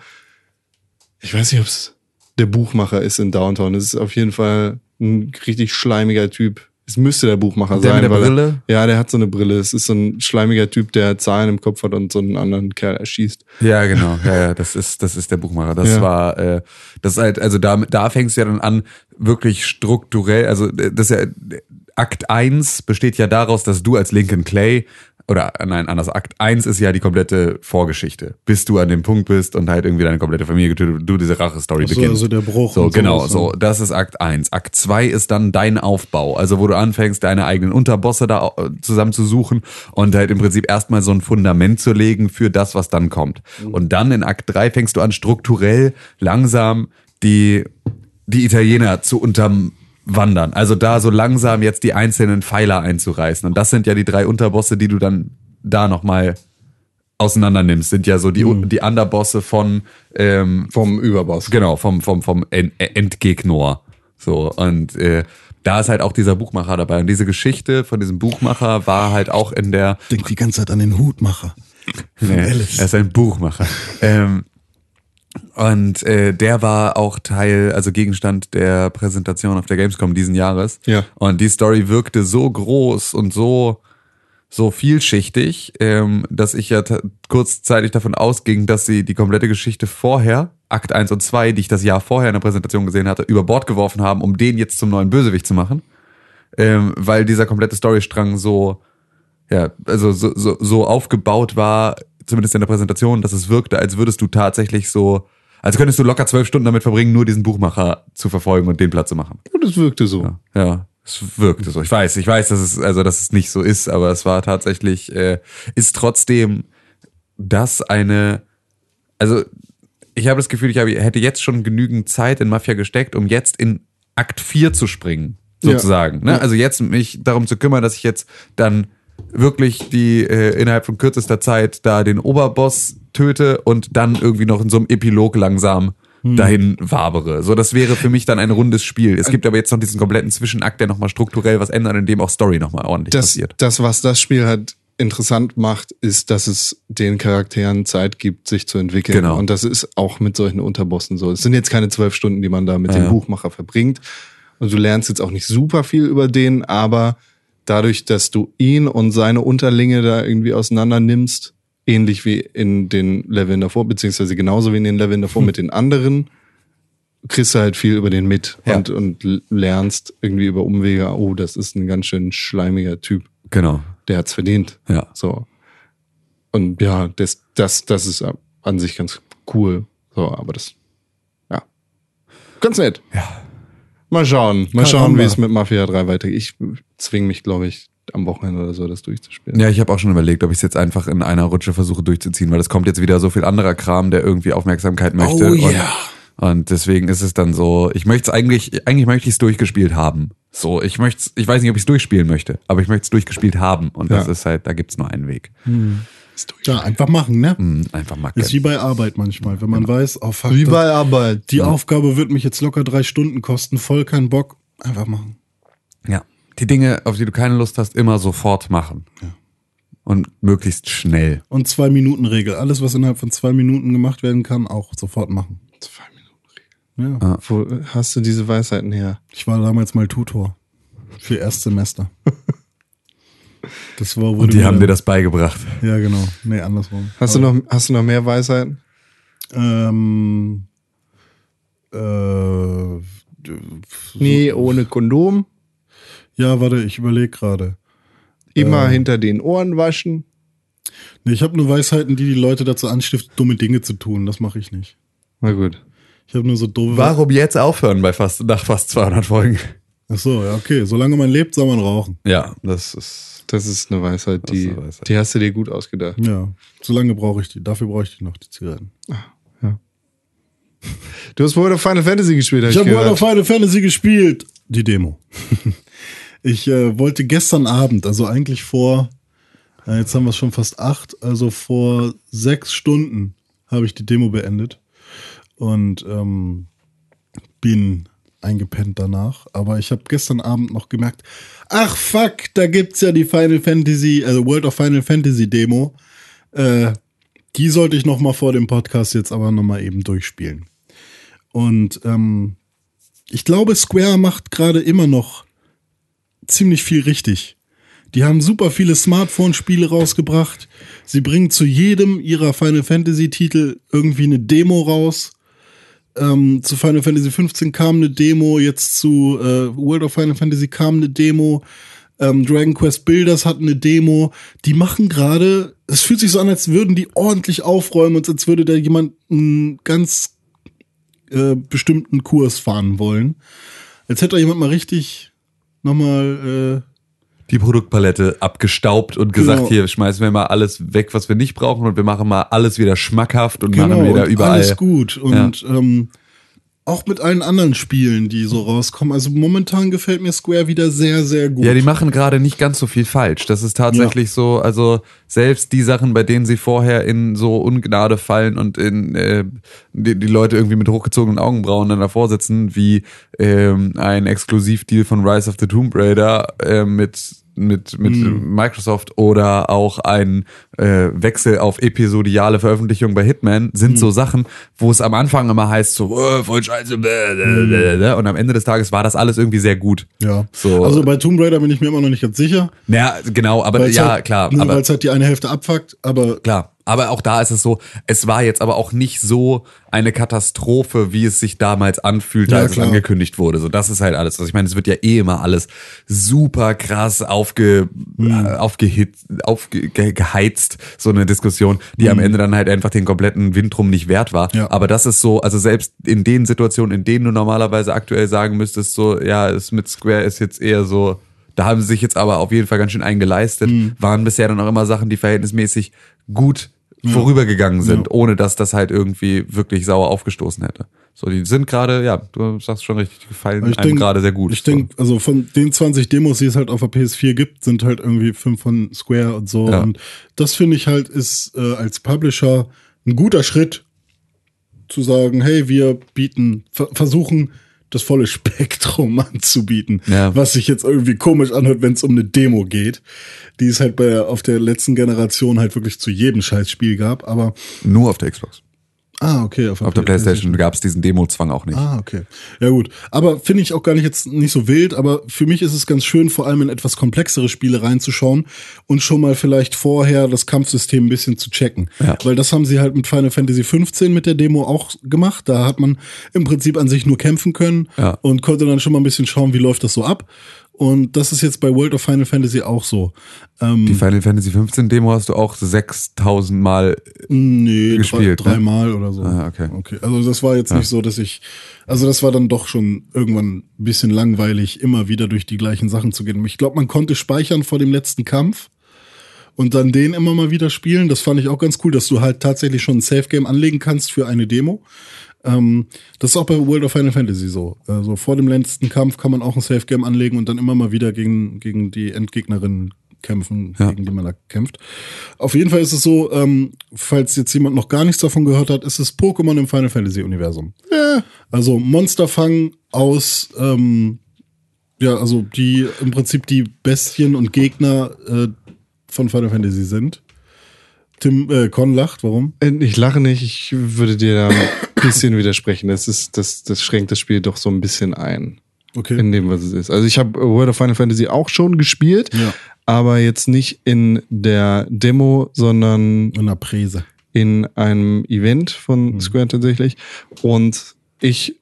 ich weiß nicht, ob es der Buchmacher ist in Downtown. Es ist auf jeden Fall ein richtig schleimiger Typ. Es müsste der Buchmacher Der sein. mit der weil Brille? Er, ja, der hat so eine Brille. Es ist so ein schleimiger Typ, der Zahlen im Kopf hat und so einen anderen Kerl erschießt. Ja, genau. Ja, ja, das ist, das ist der Buchmacher. Das Ja. war, äh, das ist halt, also da, da fängst du ja dann an, wirklich strukturell, also äh, das ist ja, Akt 1 besteht ja daraus, dass du als Lincoln Clay oder nein, anders, Akt 1 ist ja die komplette Vorgeschichte, bis du an dem Punkt bist und halt irgendwie deine komplette Familie getötet, du diese Rache-Story Ach so, beginnst. also der Bruch So, genau, sowas, so, das ist Akt 1. Akt 2 ist dann dein Aufbau, also wo du anfängst, deine eigenen Unterbosse da äh, zusammenzusuchen und halt im Prinzip erstmal so ein Fundament zu legen für das, was dann kommt. Und dann in Akt 3 fängst du an, strukturell langsam die, die Italiener zu unterwandern. Also da so langsam jetzt die einzelnen Pfeiler einzureißen. Und das sind ja die drei Unterbosse, die du dann da nochmal auseinander nimmst, sind ja so die, die Underbosse von ähm, Vom Überboss. Genau, vom, vom, vom En- Endgegner. So, und äh, da ist halt auch dieser Buchmacher dabei. Und diese Geschichte von diesem Buchmacher war halt auch in der. Denk die ganze Zeit an den Hutmacher. Nee, er ist ein Buchmacher. ähm, und äh, der war auch Teil, also Gegenstand der Präsentation auf der Gamescom diesen Jahres. Ja. Und die Story wirkte so groß und so so vielschichtig, ähm, dass ich ja kurzzeitig davon ausging, dass sie die komplette Geschichte vorher, Akt 1 und 2, die ich das Jahr vorher in der Präsentation gesehen hatte, über Bord geworfen haben, um den jetzt zum neuen Bösewicht zu machen. Ähm, weil dieser komplette Storystrang so, ja, also so, so, so aufgebaut war, zumindest in der Präsentation, dass es wirkte, als würdest du tatsächlich so, als könntest du locker zwölf Stunden damit verbringen, nur diesen Buchmacher zu verfolgen und den Platz zu machen. Und es wirkte so. Ja, es wirkte so. Ich weiß, ich weiß, dass es, also, dass es nicht so ist, aber es war tatsächlich, äh, ist trotzdem das eine, also, ich habe das Gefühl, ich habe, hätte jetzt schon genügend Zeit in Mafia gesteckt, um jetzt in Akt 4 zu springen, sozusagen. Ne? Also jetzt mich darum zu kümmern, dass ich jetzt dann wirklich die äh, innerhalb von kürzester Zeit da den Oberboss töte und dann irgendwie noch in so einem Epilog langsam dahin wabere. So, das wäre für mich dann ein rundes Spiel. Es gibt aber jetzt noch diesen kompletten Zwischenakt, der nochmal strukturell was ändert, in dem auch Story nochmal ordentlich Das, passiert. das, was das Spiel halt interessant macht, ist, dass es den Charakteren Zeit gibt, sich zu entwickeln. Genau. Und das ist auch mit solchen Unterbossen so. Es sind jetzt keine zwölf Stunden, die man da mit dem Ja. Buchmacher verbringt. Und du lernst jetzt auch nicht super viel über den, aber dadurch, dass du ihn und seine Unterlinge da irgendwie auseinander nimmst, ähnlich wie in den Leveln davor, beziehungsweise genauso wie in den Leveln davor mit den anderen, kriegst du halt viel über den mit Ja. und, und lernst irgendwie über Umwege, oh, das ist ein ganz schön schleimiger Typ Genau. der hat's verdient. Ja. So. Und ja, das, das, das ist an sich ganz cool. So, aber das, ja. Ganz nett. Ja. Mal schauen. Mal schauen, Caramba. wie es mit Mafia 3 weitergeht. Ich zwing mich, glaube ich, am Wochenende oder so, das durchzuspielen. Ja, ich habe auch schon überlegt, ob ich es jetzt einfach in einer Rutsche versuche durchzuziehen, weil es kommt jetzt wieder so viel anderer Kram, der irgendwie Aufmerksamkeit möchte. Oh, und, ja. und deswegen ist es dann so, ich möchte es eigentlich, eigentlich möchte ich es durchgespielt haben. So, ich möchte ich weiß nicht, ob ich es durchspielen möchte, aber ich möchte es durchgespielt haben. Und das Ja. ist halt, da gibt's nur einen Weg. Ja, einfach machen, ne? Hm, Einfach mal Ist wie bei Arbeit manchmal. Wenn man weiß, oh fuck, Wie bei Arbeit. die Aufgabe wird mich jetzt locker drei Stunden kosten, voll kein Bock. Einfach machen. Ja. Die Dinge, auf die du keine Lust hast, immer sofort machen. Und möglichst schnell. Und zwei Minuten Regel. Alles, was innerhalb von zwei Minuten gemacht werden kann, auch sofort machen. Zwei Minuten. Ja. Wo hast du diese Weisheiten her? Ich war damals mal Tutor für Erstsemester. Das war Und die haben dir das beigebracht. Ja, genau. Nee, andersrum. Hast du noch, hast du noch mehr Weisheiten? Ähm, äh, Nee, ohne Kondom. ja, warte, ich überlege gerade. Immer hinter den Ohren waschen. Nee, ich habe nur Weisheiten, die die Leute dazu anstiften, dumme Dinge zu tun. Das mache ich nicht. Na gut. Ich habe nur so doofe. Warum jetzt aufhören bei fast, nach fast 200 Folgen? Ach so, ja, okay. Solange man lebt, soll man rauchen. Ja, das ist. Das ist eine Weisheit, die, eine Weisheit. die hast du dir gut ausgedacht. Ja, solange brauche ich die. Dafür brauche ich die noch, die Zigaretten. Du hast World of Final Fantasy gespielt, hab Ich ich habe World of. Final Fantasy gespielt. Die Demo. [LAUGHS] ich äh, wollte gestern Abend, also eigentlich vor, äh, jetzt haben wir es schon fast acht, also vor sechs Stunden habe ich die Demo beendet und ähm, bin eingepennt danach. Aber ich habe gestern Abend noch gemerkt, ach fuck, da gibt's ja die Final Fantasy, also World of Final Fantasy Demo. Äh, die sollte ich noch mal vor dem Podcast jetzt aber noch mal eben durchspielen. Und ähm, ich glaube, Square macht gerade immer noch ziemlich viel richtig. Die haben super viele Smartphone-Spiele rausgebracht. Sie bringen zu jedem ihrer Final Fantasy-Titel irgendwie eine Demo raus. Ähm, zu Final Fantasy 15 kam eine Demo, jetzt zu äh, World of Final Fantasy kam eine Demo. Ähm, Dragon Quest Builders hat eine Demo. Die machen gerade, es fühlt sich so an, als würden die ordentlich aufräumen und als würde da jemand einen ganz äh, bestimmten Kurs fahren wollen. Als hätte da jemand mal richtig nochmal, äh, Die Produktpalette abgestaubt und gesagt, Genau. hier schmeißen wir mal alles weg, was wir nicht brauchen und wir machen mal alles wieder schmackhaft und machen genau, wieder und überall. alles gut. Und ähm, auch mit allen anderen Spielen, die so rauskommen. Also momentan gefällt mir Square wieder sehr, sehr gut. Ja, die machen gerade nicht ganz so viel falsch. Das ist tatsächlich so, also selbst die Sachen, bei denen sie vorher in so Ungnade fallen und in äh, die, die Leute irgendwie mit hochgezogenen Augenbrauen dann davor sitzen, wie ähm, ein Exklusivdeal von Rise of the Tomb Raider äh, mit mit mit Hm. Microsoft oder auch ein äh, Wechsel auf episodiale Veröffentlichung bei Hitman sind Hm. so Sachen, wo es am Anfang immer heißt so oh, voll scheiße bläh. und am Ende des Tages war das alles irgendwie sehr gut. ja. So. Also bei Tomb Raider bin ich mir immer noch nicht ganz sicher. Ja, genau, aber ja, halt, klar, Nur aber weil es halt die eine Hälfte abfuckt, aber klar. Aber auch da ist es so, es war jetzt aber auch nicht so eine Katastrophe, wie es sich damals anfühlte, Ja, als klar. es angekündigt wurde. So, das ist halt alles. Also ich meine, es wird ja eh immer alles super krass aufge, Hm. äh, aufgehitzt, aufgeheizt, so eine Diskussion, die am Ende dann halt einfach den kompletten Wind drum nicht wert war. Hm. Ja. Aber das ist so, also selbst in den Situationen, in denen du normalerweise aktuell sagen müsstest, so, ja, es mit Square ist jetzt eher so, da haben sie sich jetzt aber auf jeden Fall ganz schön eingeleistet, Hm. waren bisher dann auch immer Sachen, die verhältnismäßig gut vorübergegangen sind, ohne dass das halt irgendwie wirklich sauer aufgestoßen hätte. So, die sind gerade, ja, du sagst schon richtig, die gefallen ich einem gerade sehr gut. Ich denke, also von den 20 Demos, die es halt auf der PS4 gibt, sind halt irgendwie fünf von Square und so. Ja. Und das finde ich halt ist äh, als Publisher ein guter Schritt zu sagen, hey, wir bieten, ver versuchen das volle Spektrum [LAUGHS] anzubieten, Ja. was sich jetzt irgendwie komisch anhört, wenn es um eine Demo geht, die es halt bei auf der letzten Generation halt wirklich zu jedem Scheißspiel gab. Aber Nur auf der Xbox. Ah, okay, auf, Auf der Playstation gab es diesen Demo-Zwang auch nicht. Ah, okay. Ja gut. Aber finde ich auch gar nicht jetzt nicht so wild, aber für mich ist es ganz schön, vor allem in etwas komplexere Spiele reinzuschauen und schon mal vielleicht vorher das Kampfsystem ein bisschen zu checken. Ja. Weil das haben sie halt mit Final Fantasy 15 mit der Demo auch gemacht. Da hat man im Prinzip an sich nur kämpfen können Ja. und konnte dann schon mal ein bisschen schauen, wie läuft das so ab. Und das ist jetzt bei World of Final Fantasy auch so. Ähm, Die Final Fantasy 15 Demo hast du auch 6000 Mal Nee, gespielt, drei, ne? dreimal oder so. Ah, okay. okay. Also das war jetzt nicht so, dass ich, also das war dann doch schon irgendwann ein bisschen langweilig, immer wieder durch die gleichen Sachen zu gehen. Ich glaube, man konnte speichern vor dem letzten Kampf und dann den immer mal wieder spielen. Das fand ich auch ganz cool, dass du halt tatsächlich schon ein Safe Game anlegen kannst für eine Demo. Ähm, das ist auch bei World of Final Fantasy so. Also vor dem letzten Kampf kann man auch ein Safe Game anlegen und dann immer mal wieder gegen, gegen die Endgegnerinnen kämpfen, Ja. gegen die man da kämpft. Auf jeden Fall ist es so, ähm, falls jetzt jemand noch gar nichts davon gehört hat, ist es Pokémon im Final Fantasy Universum. Also Monsterfang aus, ähm, ja, also die im Prinzip die Bestien und Gegner äh, von Final Fantasy sind. Tim äh, Con lacht, warum? Äh, Ich lache nicht, ich würde dir da bisschen widersprechen. Das ist, das, das schränkt das Spiel doch so ein bisschen ein. Okay. In dem, was es ist. Also ich habe World of Final Fantasy auch schon gespielt, Ja. aber jetzt nicht in der Demo, sondern In der Präse. in einem Event Mhm. von Square tatsächlich. Und ich,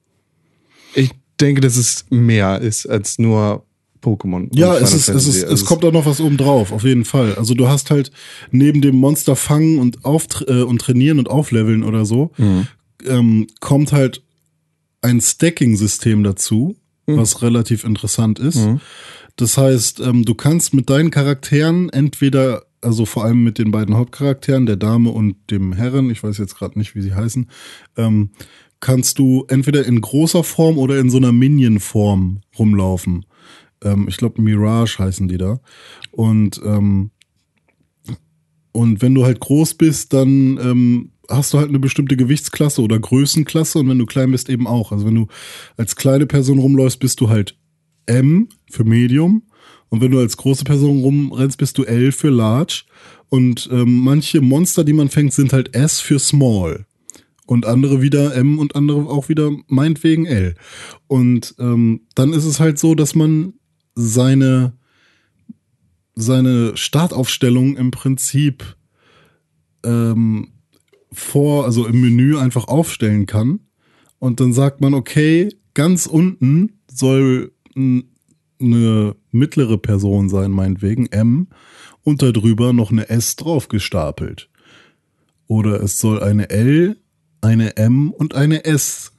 ich denke, dass es mehr ist als nur Pokémon. Ja, es ist, es ist, Also es kommt auch noch was oben drauf, auf jeden Fall. Also du hast halt neben dem Monster fangen und auf äh, und trainieren und aufleveln oder so, Mhm. Ähm, kommt halt ein Stacking-System dazu, was relativ interessant ist. Das heißt, ähm, du kannst mit deinen Charakteren entweder, also vor allem mit den beiden Hauptcharakteren, der Dame und dem Herren, ich weiß jetzt gerade nicht, wie sie heißen, ähm, kannst du entweder in großer Form oder in so einer Minion-Form rumlaufen. Ähm, ich glaube, Mirage heißen die da. Und ähm, und wenn du halt groß bist, dann ähm, hast du halt eine bestimmte Gewichtsklasse oder Größenklasse und wenn du klein bist eben auch. Also wenn du als kleine Person rumläufst, bist du halt M für Medium und wenn du als große Person rumrennst, bist du L für Large und ähm, manche Monster, die man fängt, sind halt S für Small und andere wieder M und andere auch wieder meinetwegen L. Und ähm, dann ist es halt so, dass man seine seine Startaufstellung im Prinzip ähm, vor, also im Menü einfach aufstellen kann. Und dann sagt man, okay, ganz unten soll eine mittlere Person sein, meinetwegen M, und darüber noch eine S drauf gestapelt. Oder es soll eine L, eine M und eine S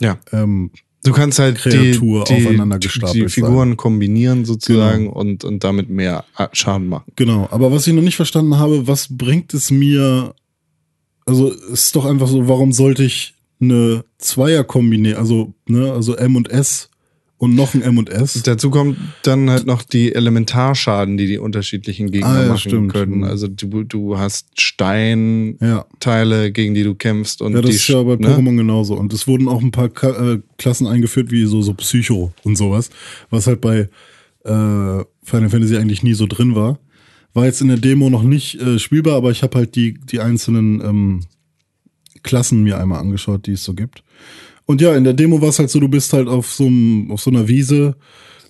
Ja. ähm, Du kannst halt Kreatur die, die, aufeinander die gestapelt Figuren kombinieren sozusagen Genau. und, und damit mehr Schaden machen. Genau, aber was ich noch nicht verstanden habe, was bringt es mir, also es ist doch einfach so, warum sollte ich eine Zweier kombinieren, also, ne, also M und S und noch ein M und S. Dazu kommt dann halt noch die Elementarschaden, die die unterschiedlichen Gegner Ah, ja, machen stimmt. können. Also du, du hast Steinteile, Ja. gegen die du kämpfst und Ja, das die ist ja bei ne? Pokémon genauso. Und es wurden auch ein paar äh, Klassen eingeführt, wie so, so Psycho und sowas, was halt bei äh, Final Fantasy eigentlich nie so drin war. War jetzt in der Demo noch nicht äh, spielbar, aber ich habe halt die, die einzelnen ähm, Klassen mir einmal angeschaut, die es so gibt. Und ja, in der Demo war es halt so, du bist halt auf so, auf so einer Wiese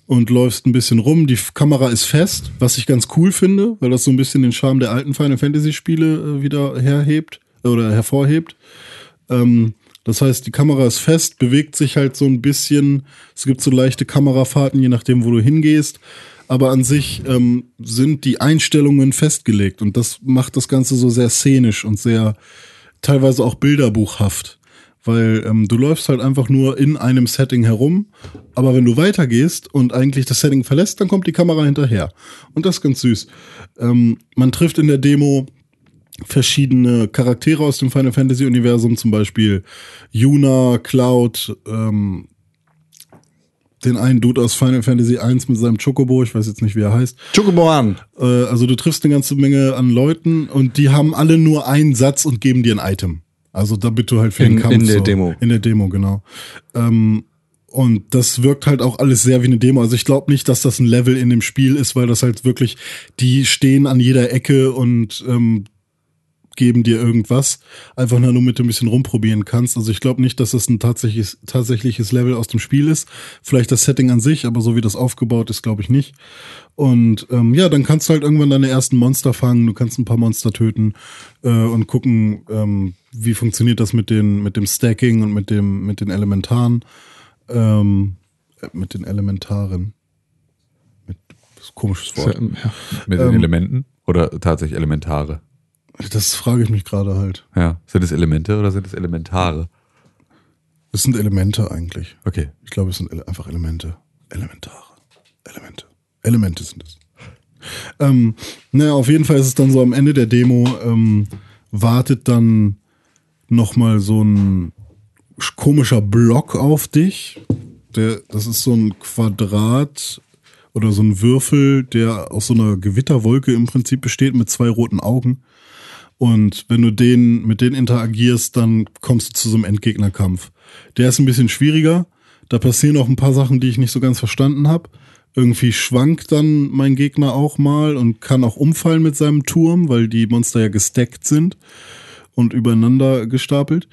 und läufst ein bisschen rum. Die Kamera ist fest, was ich ganz cool finde, weil das so ein bisschen den Charme der alten Final Fantasy Spiele äh, wieder herhebt äh, oder hervorhebt. Ähm, das heißt, die Kamera ist fest, bewegt sich halt so ein bisschen. Es gibt so leichte Kamerafahrten, je nachdem, wo du hingehst. Aber an sich ähm, sind die Einstellungen festgelegt und das macht das Ganze so sehr szenisch und sehr teilweise auch bilderbuchhaft. Weil ähm, du läufst halt einfach nur in einem Setting herum, aber wenn du weitergehst und eigentlich das Setting verlässt, dann kommt die Kamera hinterher. Und das ist ganz süß. Ähm, man trifft in der Demo verschiedene Charaktere aus dem Final Fantasy Universum, zum Beispiel Yuna, Cloud, ähm, den einen Dude aus Final Fantasy 1 mit seinem Chocobo, ich weiß jetzt nicht, wie er heißt. Chocoboan. Äh, also du triffst eine ganze Menge an Leuten und die haben alle nur einen Satz und geben dir ein Item. Also damit du halt für In- den Kampf in der so, Demo. In der Demo, genau. Ähm, und das wirkt halt auch alles sehr wie eine Demo. Also ich glaube nicht, dass das ein Level in dem Spiel ist, weil das halt wirklich, die stehen an jeder Ecke und ähm, geben dir irgendwas. Einfach nur, damit du ein bisschen rumprobieren kannst. Also ich glaube nicht, dass das ein tatsächliches, tatsächliches Level aus dem Spiel ist. Vielleicht das Setting an sich, aber so wie das aufgebaut ist, glaube ich nicht. Und ähm, ja, dann kannst du halt irgendwann deine ersten Monster fangen, du kannst ein paar Monster töten äh, und gucken, ähm, wie funktioniert das mit den mit dem Stacking und mit dem mit den Elementaren, ähm, äh, mit den Elementaren. Mit das komisches Wort. Ja. Mit den Elementen oder tatsächlich Elementare? Das frage ich mich gerade halt. Ja. Sind es Elemente oder sind es Elementare? Es sind Elemente eigentlich. Okay. Ich glaube, es sind ele einfach Elemente. Elementare. Elemente. Elemente sind es. Ähm, naja, auf jeden Fall ist es dann so am Ende der Demo, ähm, wartet dann nochmal so ein sch- komischer Block auf dich. Der, das ist so ein Quadrat oder so ein Würfel, der aus so einer Gewitterwolke im Prinzip besteht mit zwei roten Augen. Und wenn du den mit denen interagierst, dann kommst du zu so einem Endgegnerkampf. Der ist ein bisschen schwieriger. Da passieren auch ein paar Sachen, die ich nicht so ganz verstanden habe. Irgendwie schwankt dann mein Gegner auch mal und kann auch umfallen mit seinem Turm, weil die Monster ja gestackt sind und übereinander gestapelt.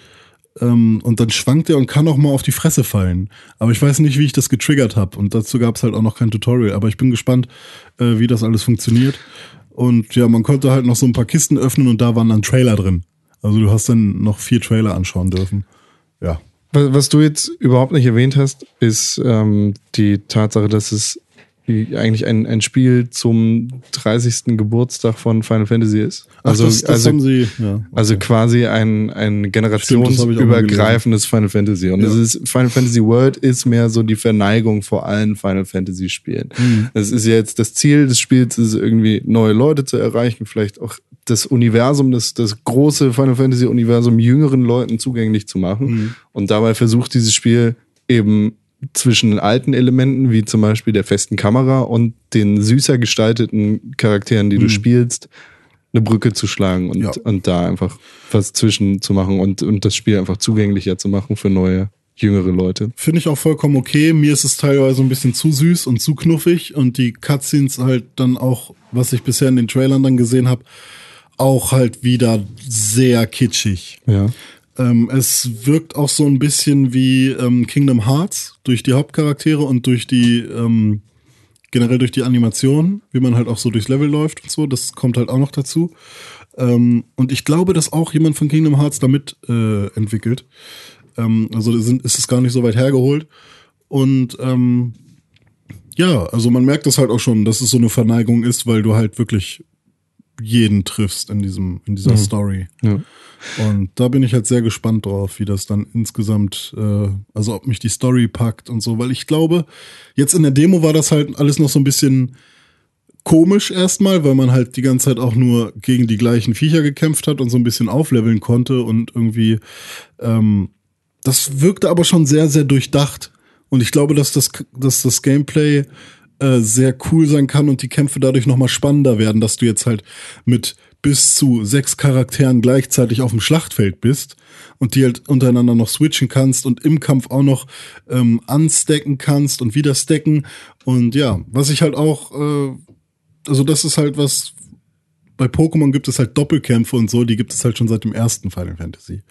Ähm, und dann schwankt er und kann auch mal auf die Fresse fallen. Aber ich weiß nicht, wie ich das getriggert habe. Und dazu gab es halt auch noch kein Tutorial. Aber ich bin gespannt, äh, wie das alles funktioniert. Und ja, man konnte halt noch so ein paar Kisten öffnen und da waren dann Trailer drin. Also du hast dann noch vier Trailer anschauen dürfen. Ja. Was, du jetzt überhaupt nicht erwähnt hast, ist ähm, die Tatsache, dass es wie eigentlich ein, ein Spiel zum 30. Geburtstag von Final Fantasy ist. Ach, Also, das, das also, sie, ja. also quasi ein, ein das generationsübergreifendes Final Fantasy. Und Ja. es ist, Final Fantasy World ist mehr so die Verneigung vor allen Final Fantasy Spielen. Mhm. Es ist jetzt das Ziel des Spiels, ist irgendwie neue Leute zu erreichen, vielleicht auch das Universum, das, das große Final Fantasy Universum jüngeren Leuten zugänglich zu machen. Mhm. Und dabei versucht dieses Spiel eben zwischen den alten Elementen, wie zum Beispiel der festen Kamera und den süßer gestalteten Charakteren, die du spielst, eine Brücke zu schlagen und, Mhm. Ja. und da einfach was zwischen zu machen und, und das Spiel einfach zugänglicher zu machen für neue, jüngere Leute. Finde ich auch vollkommen okay. Mir ist es teilweise ein bisschen zu süß und zu knuffig und die Cutscenes halt dann auch, was ich bisher in den Trailern dann gesehen habe, auch halt wieder sehr kitschig. Ja. Ähm, es wirkt auch so ein bisschen wie ähm, Kingdom Hearts durch die Hauptcharaktere und durch die ähm, generell durch die Animation, wie man halt auch so durchs Level läuft und so. Das kommt halt auch noch dazu. Ähm, und ich glaube, dass auch jemand von Kingdom Hearts damit äh, entwickelt. Ähm, also sind, ist es gar nicht so weit hergeholt. Und ähm, ja, also man merkt das halt auch schon, dass es so eine Verneigung ist, weil du halt wirklich jeden triffst in diesem in dieser Story. ja. Und da bin ich halt sehr gespannt drauf, wie das dann insgesamt, äh, also ob mich die Story packt und so, weil ich glaube, jetzt in der Demo war das halt alles noch so ein bisschen komisch erstmal, weil man halt die ganze Zeit auch nur gegen die gleichen Viecher gekämpft hat und so ein bisschen aufleveln konnte und irgendwie, ähm, das wirkte aber schon sehr, sehr durchdacht. Und ich glaube, dass das, dass das Gameplay äh, sehr cool sein kann und die Kämpfe dadurch nochmal spannender werden, dass du jetzt halt mit bis zu sechs Charakteren gleichzeitig auf dem Schlachtfeld bist und die halt untereinander noch switchen kannst und im Kampf auch noch ähm, unstacken kannst und wieder stacken. Und ja, was ich halt auch, äh, also das ist halt was, bei Pokémon gibt es halt Doppelkämpfe und so, die gibt es halt schon seit dem ersten Final Fantasy.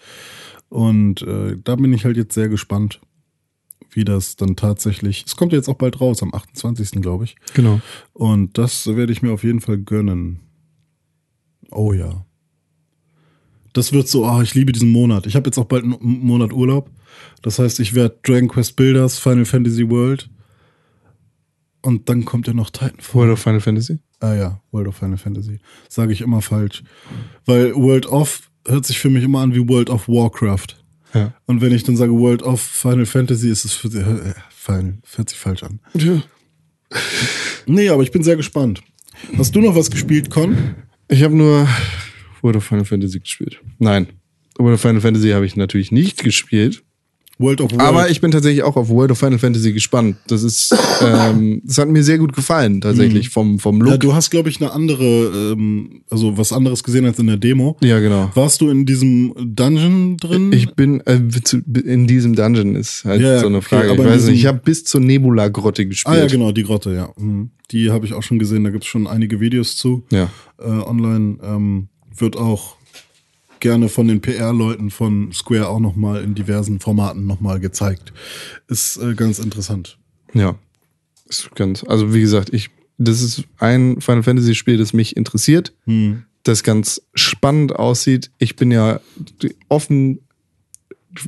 Und äh, da bin ich halt jetzt sehr gespannt, wie das dann tatsächlich. Es kommt ja jetzt auch bald raus, am 28. glaube ich. Genau. Und das werde ich mir auf jeden Fall gönnen. Oh ja. Das wird so, ah, ich liebe diesen Monat. Ich habe jetzt auch bald einen Monat Urlaub. Das heißt, ich werde Dragon Quest Builders, Final Fantasy World. Und dann kommt ja noch Titanfall. World of Final Fantasy? Ah ja, World of Final Fantasy. Sage ich immer falsch. Weil World of hört sich für mich immer an wie World of Warcraft. Ja. Und wenn ich dann sage World of Final Fantasy, ist es für, äh, Final, hört sich falsch an. ja. Nee, aber ich bin sehr gespannt. Hast du noch was gespielt, Con? Ich habe nur World of Final Fantasy gespielt. Nein. World of Final Fantasy habe ich natürlich nicht gespielt. World of World. Aber ich bin tatsächlich auch auf World of Final Fantasy gespannt. Das ist, [LAUGHS] ähm, das hat mir sehr gut gefallen, tatsächlich, vom, vom Look. ja, du hast, glaube ich, eine andere, ähm, also was anderes gesehen als in der Demo. Ja, genau. Warst du in diesem Dungeon drin? Ich bin äh, in diesem Dungeon ist halt Ja, so eine okay, Frage. aber ich weiß nicht, ich habe bis zur Nebula-Grotte gespielt. ah ja, genau, die Grotte, ja. Mhm. Die habe ich auch schon gesehen. Da gibt es schon einige Videos zu. Ja. Äh, online ähm, wird auch gerne von den PR-Leuten von Square auch noch mal in diversen Formaten noch mal gezeigt. Ist äh, ganz interessant. Ja. Ist ganz, also wie gesagt, ich, das ist ein Final Fantasy Spiel, das mich interessiert, Hm. das ganz spannend aussieht. Ich bin ja offen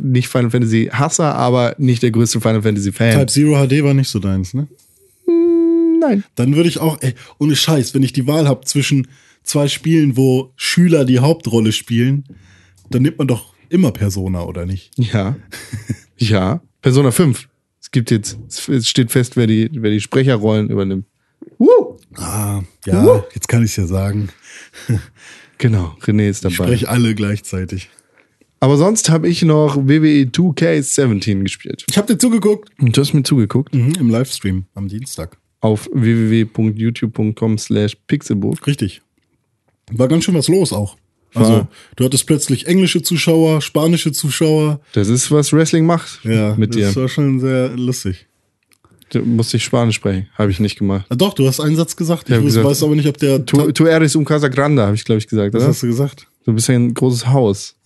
nicht Final Fantasy Hasser, aber nicht der größte Final Fantasy Fan. Type Zero HD war nicht so deins, ne? Nein. Dann würde ich auch, ey, ohne Scheiß, wenn ich die Wahl habe zwischen zwei Spielen, wo Schüler die Hauptrolle spielen, dann nimmt man doch immer Persona, oder nicht? Ja. [LAUGHS] ja. Persona 5. Es gibt jetzt, es steht fest, wer die, wer die Sprecherrollen übernimmt. Woo! Ah, ja, jetzt kann ich es ja sagen. [LAUGHS] Genau, René ist Ich dabei. spreche alle gleichzeitig. Aber sonst habe ich noch WWE 2K17 gespielt. Ich habe dir zugeguckt. Und du hast mir zugeguckt Mhm, Im Livestream am Dienstag. auf www.youtube.com slash pixelbook. Richtig. War ganz schön was los auch. Also, War- du hattest plötzlich englische Zuschauer, spanische Zuschauer. Das ist, was Wrestling macht Ja, mit dir. das war schon sehr lustig. Du musst dich Spanisch sprechen. Habe ich nicht gemacht. Ah, doch, du hast einen Satz gesagt. Ich weiß, gesagt, weiß aber nicht, ob der. Tu, tu eres un casa grande, habe ich, glaube ich, gesagt. was Oder? hast du gesagt? Du bist ja ein großes Haus. [LAUGHS]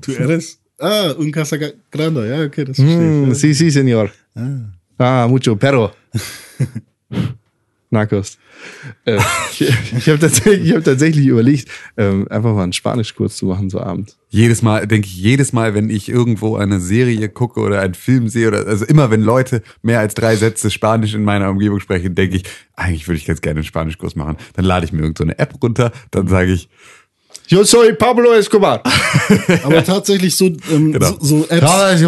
Tu eres. Ah, un casa grande. Ja, okay, das verstehe Mm, ich. sí, sí, señor. Ah. Ah, mucho, pero. [LAUGHS] Narcos. Äh, [LAUGHS] ich ich habe tatsächlich, ich hab tatsächlich überlegt, ähm, einfach mal einen Spanischkurs zu machen, so abends. Jedes Mal, denke ich, jedes Mal, wenn ich irgendwo eine Serie gucke oder einen Film sehe oder, also immer wenn Leute mehr als drei Sätze Spanisch in meiner Umgebung sprechen, denke ich, eigentlich würde ich ganz gerne einen Spanischkurs machen. Dann lade ich mir irgendeine so App runter, dann sage ich, Yo soy Pablo Escobar. [LAUGHS] Aber tatsächlich so, ähm, Genau. so, so Apps.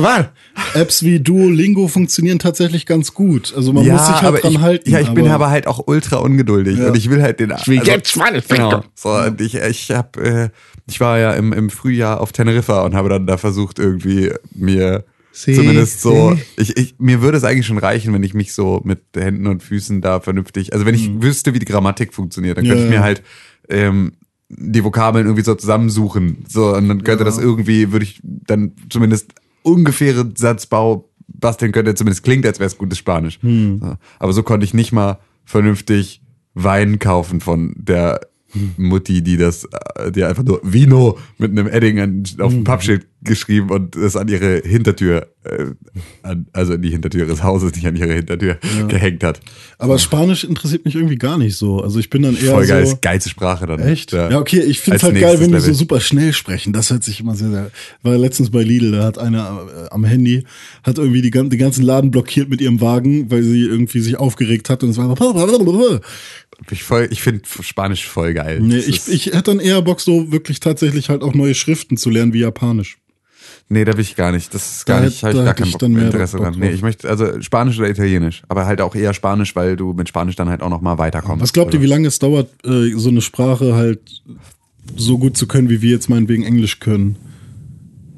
Apps wie Duolingo funktionieren tatsächlich ganz gut. Also man muss sich halt aber dran ich, halten. Ja, ich bin aber halt auch ultra ungeduldig und ich will halt den. Ich will jetzt Spanisch Genau. So, und ich, ich hab, äh, ich war ja im, im Frühjahr auf Teneriffa und habe dann da versucht irgendwie mir Sie- zumindest so, ich, ich, mir würde es eigentlich schon reichen, wenn ich mich so mit Händen und Füßen da vernünftig, also wenn ich wüsste, wie die Grammatik funktioniert, dann könnte Ja, ich mir ja. halt ähm, die Vokabeln irgendwie so zusammensuchen. So, und dann könnte das irgendwie, würde ich dann zumindest ungefähre Satzbau basteln können, der zumindest klingt, als wäre es gutes Spanisch. So. Aber so konnte ich nicht mal vernünftig Wein kaufen von der Mutti, die das, äh, die einfach nur Vino mit einem Edding auf dem Pappschild geschrieben und es an ihre Hintertür, äh, an, also an die Hintertür ihres Hauses, nicht an ihre Hintertür gehängt hat. Aber Spanisch interessiert mich irgendwie gar nicht so. Also ich bin dann eher Voll geil, so. geilste Sprache dann. Echt? Ja, okay, ich finde es halt geil, wenn die Level. so super schnell sprechen. Das hört sich immer sehr, sehr. War letztens bei Lidl, da hat einer äh, am Handy, hat irgendwie die, den ganzen Laden blockiert mit ihrem Wagen, weil sie irgendwie sich aufgeregt hat und es war so. Ich, voll- ich finde Spanisch voll geil. Nee, Das ich, ich hätte dann eher Bock, so wirklich tatsächlich halt auch neue Schriften zu lernen wie Japanisch. Nee, da will ich gar nicht. Das ist gar Da nicht, habe ich gar kein ich Interesse dran. Nee, ich möchte, also Spanisch oder Italienisch, aber halt auch eher Spanisch, weil du mit Spanisch dann halt auch noch mal weiterkommst. Was glaubt ihr, wie lange es dauert, äh, so eine Sprache halt so gut zu können, wie wir jetzt meinetwegen Englisch können?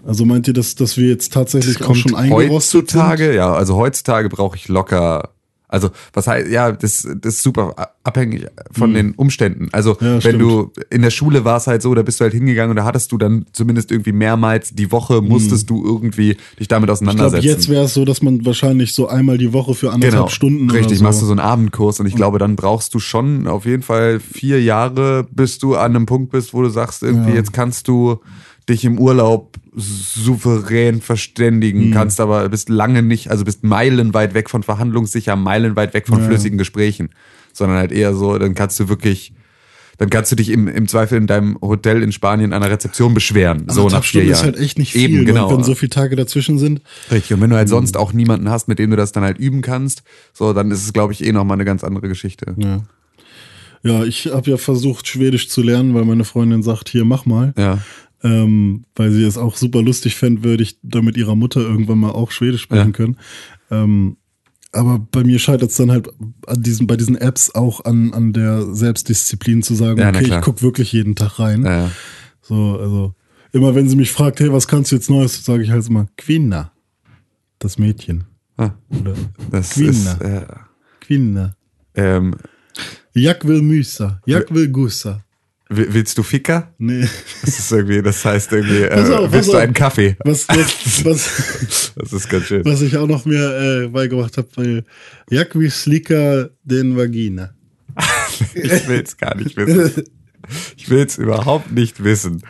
Also meint ihr, dass, dass wir jetzt tatsächlich Das auch schon eingerostet sind? Heutzutage, ja, also heutzutage brauche ich locker. Also, was heißt, ja, das, das ist super abhängig von den Umständen. Also. Ja, wenn stimmt. du in der Schule warst halt so, da bist du halt hingegangen und da hattest du dann zumindest irgendwie mehrmals die Woche musstest du irgendwie dich damit Hm. Ich glaube, auseinandersetzen. jetzt wäre es so, dass man wahrscheinlich so einmal die Woche für anderthalb Stunden Genau. Richtig, oder so. machst du so einen Abendkurs und ich glaube, dann brauchst du schon auf jeden Fall vier Jahre, bis du an einem Punkt bist, wo du sagst, irgendwie, Ja. jetzt kannst du dich im Urlaub souverän verständigen, Hm. kannst aber bist lange nicht, also bist meilenweit weg von verhandlungssicher, meilenweit weg von Ja. flüssigen Gesprächen, sondern halt eher so, dann kannst du wirklich, dann kannst du dich im, im Zweifel in deinem Hotel in Spanien an der Rezeption beschweren. so Anderthalb nach vier Jahren. ist halt echt nicht viel, Eben, ne? genau. wenn so viele Tage dazwischen sind. Richtig, und wenn du halt sonst auch niemanden hast, mit dem du das dann halt üben kannst, so, dann ist es, glaube ich, eh nochmal eine ganz andere Geschichte. Ja, ja ich habe ja versucht, Schwedisch zu lernen, weil meine Freundin sagt, hier, mach mal. Ja. Ähm, weil sie es auch super lustig fände, würde ich da mit ihrer Mutter irgendwann mal auch Schwedisch sprechen Ja. können. Ähm, aber bei mir scheitert es dann halt an diesen, bei diesen Apps auch an, an der Selbstdisziplin zu sagen, Ja, okay, ich guck wirklich jeden Tag rein. Ja. So, also immer wenn sie mich fragt, hey, was kannst du jetzt Neues, sage ich halt immer, Quinna. Das Mädchen. Ah, Oder das Quinna. ist, äh, Quinna. ähm, Jak will Müsa. Jak will Gussa. Wi- willst du Ficker? Nee. Das ist irgendwie, das heißt irgendwie, äh, auf, willst du einen Kaffee? Was, [LAUGHS] was, was, Das ist ganz schön. was ich auch noch mir äh, beigebracht habe, Jak will Slika den Vagina. [LAUGHS] Ich will's gar nicht wissen. Ich will's überhaupt nicht wissen.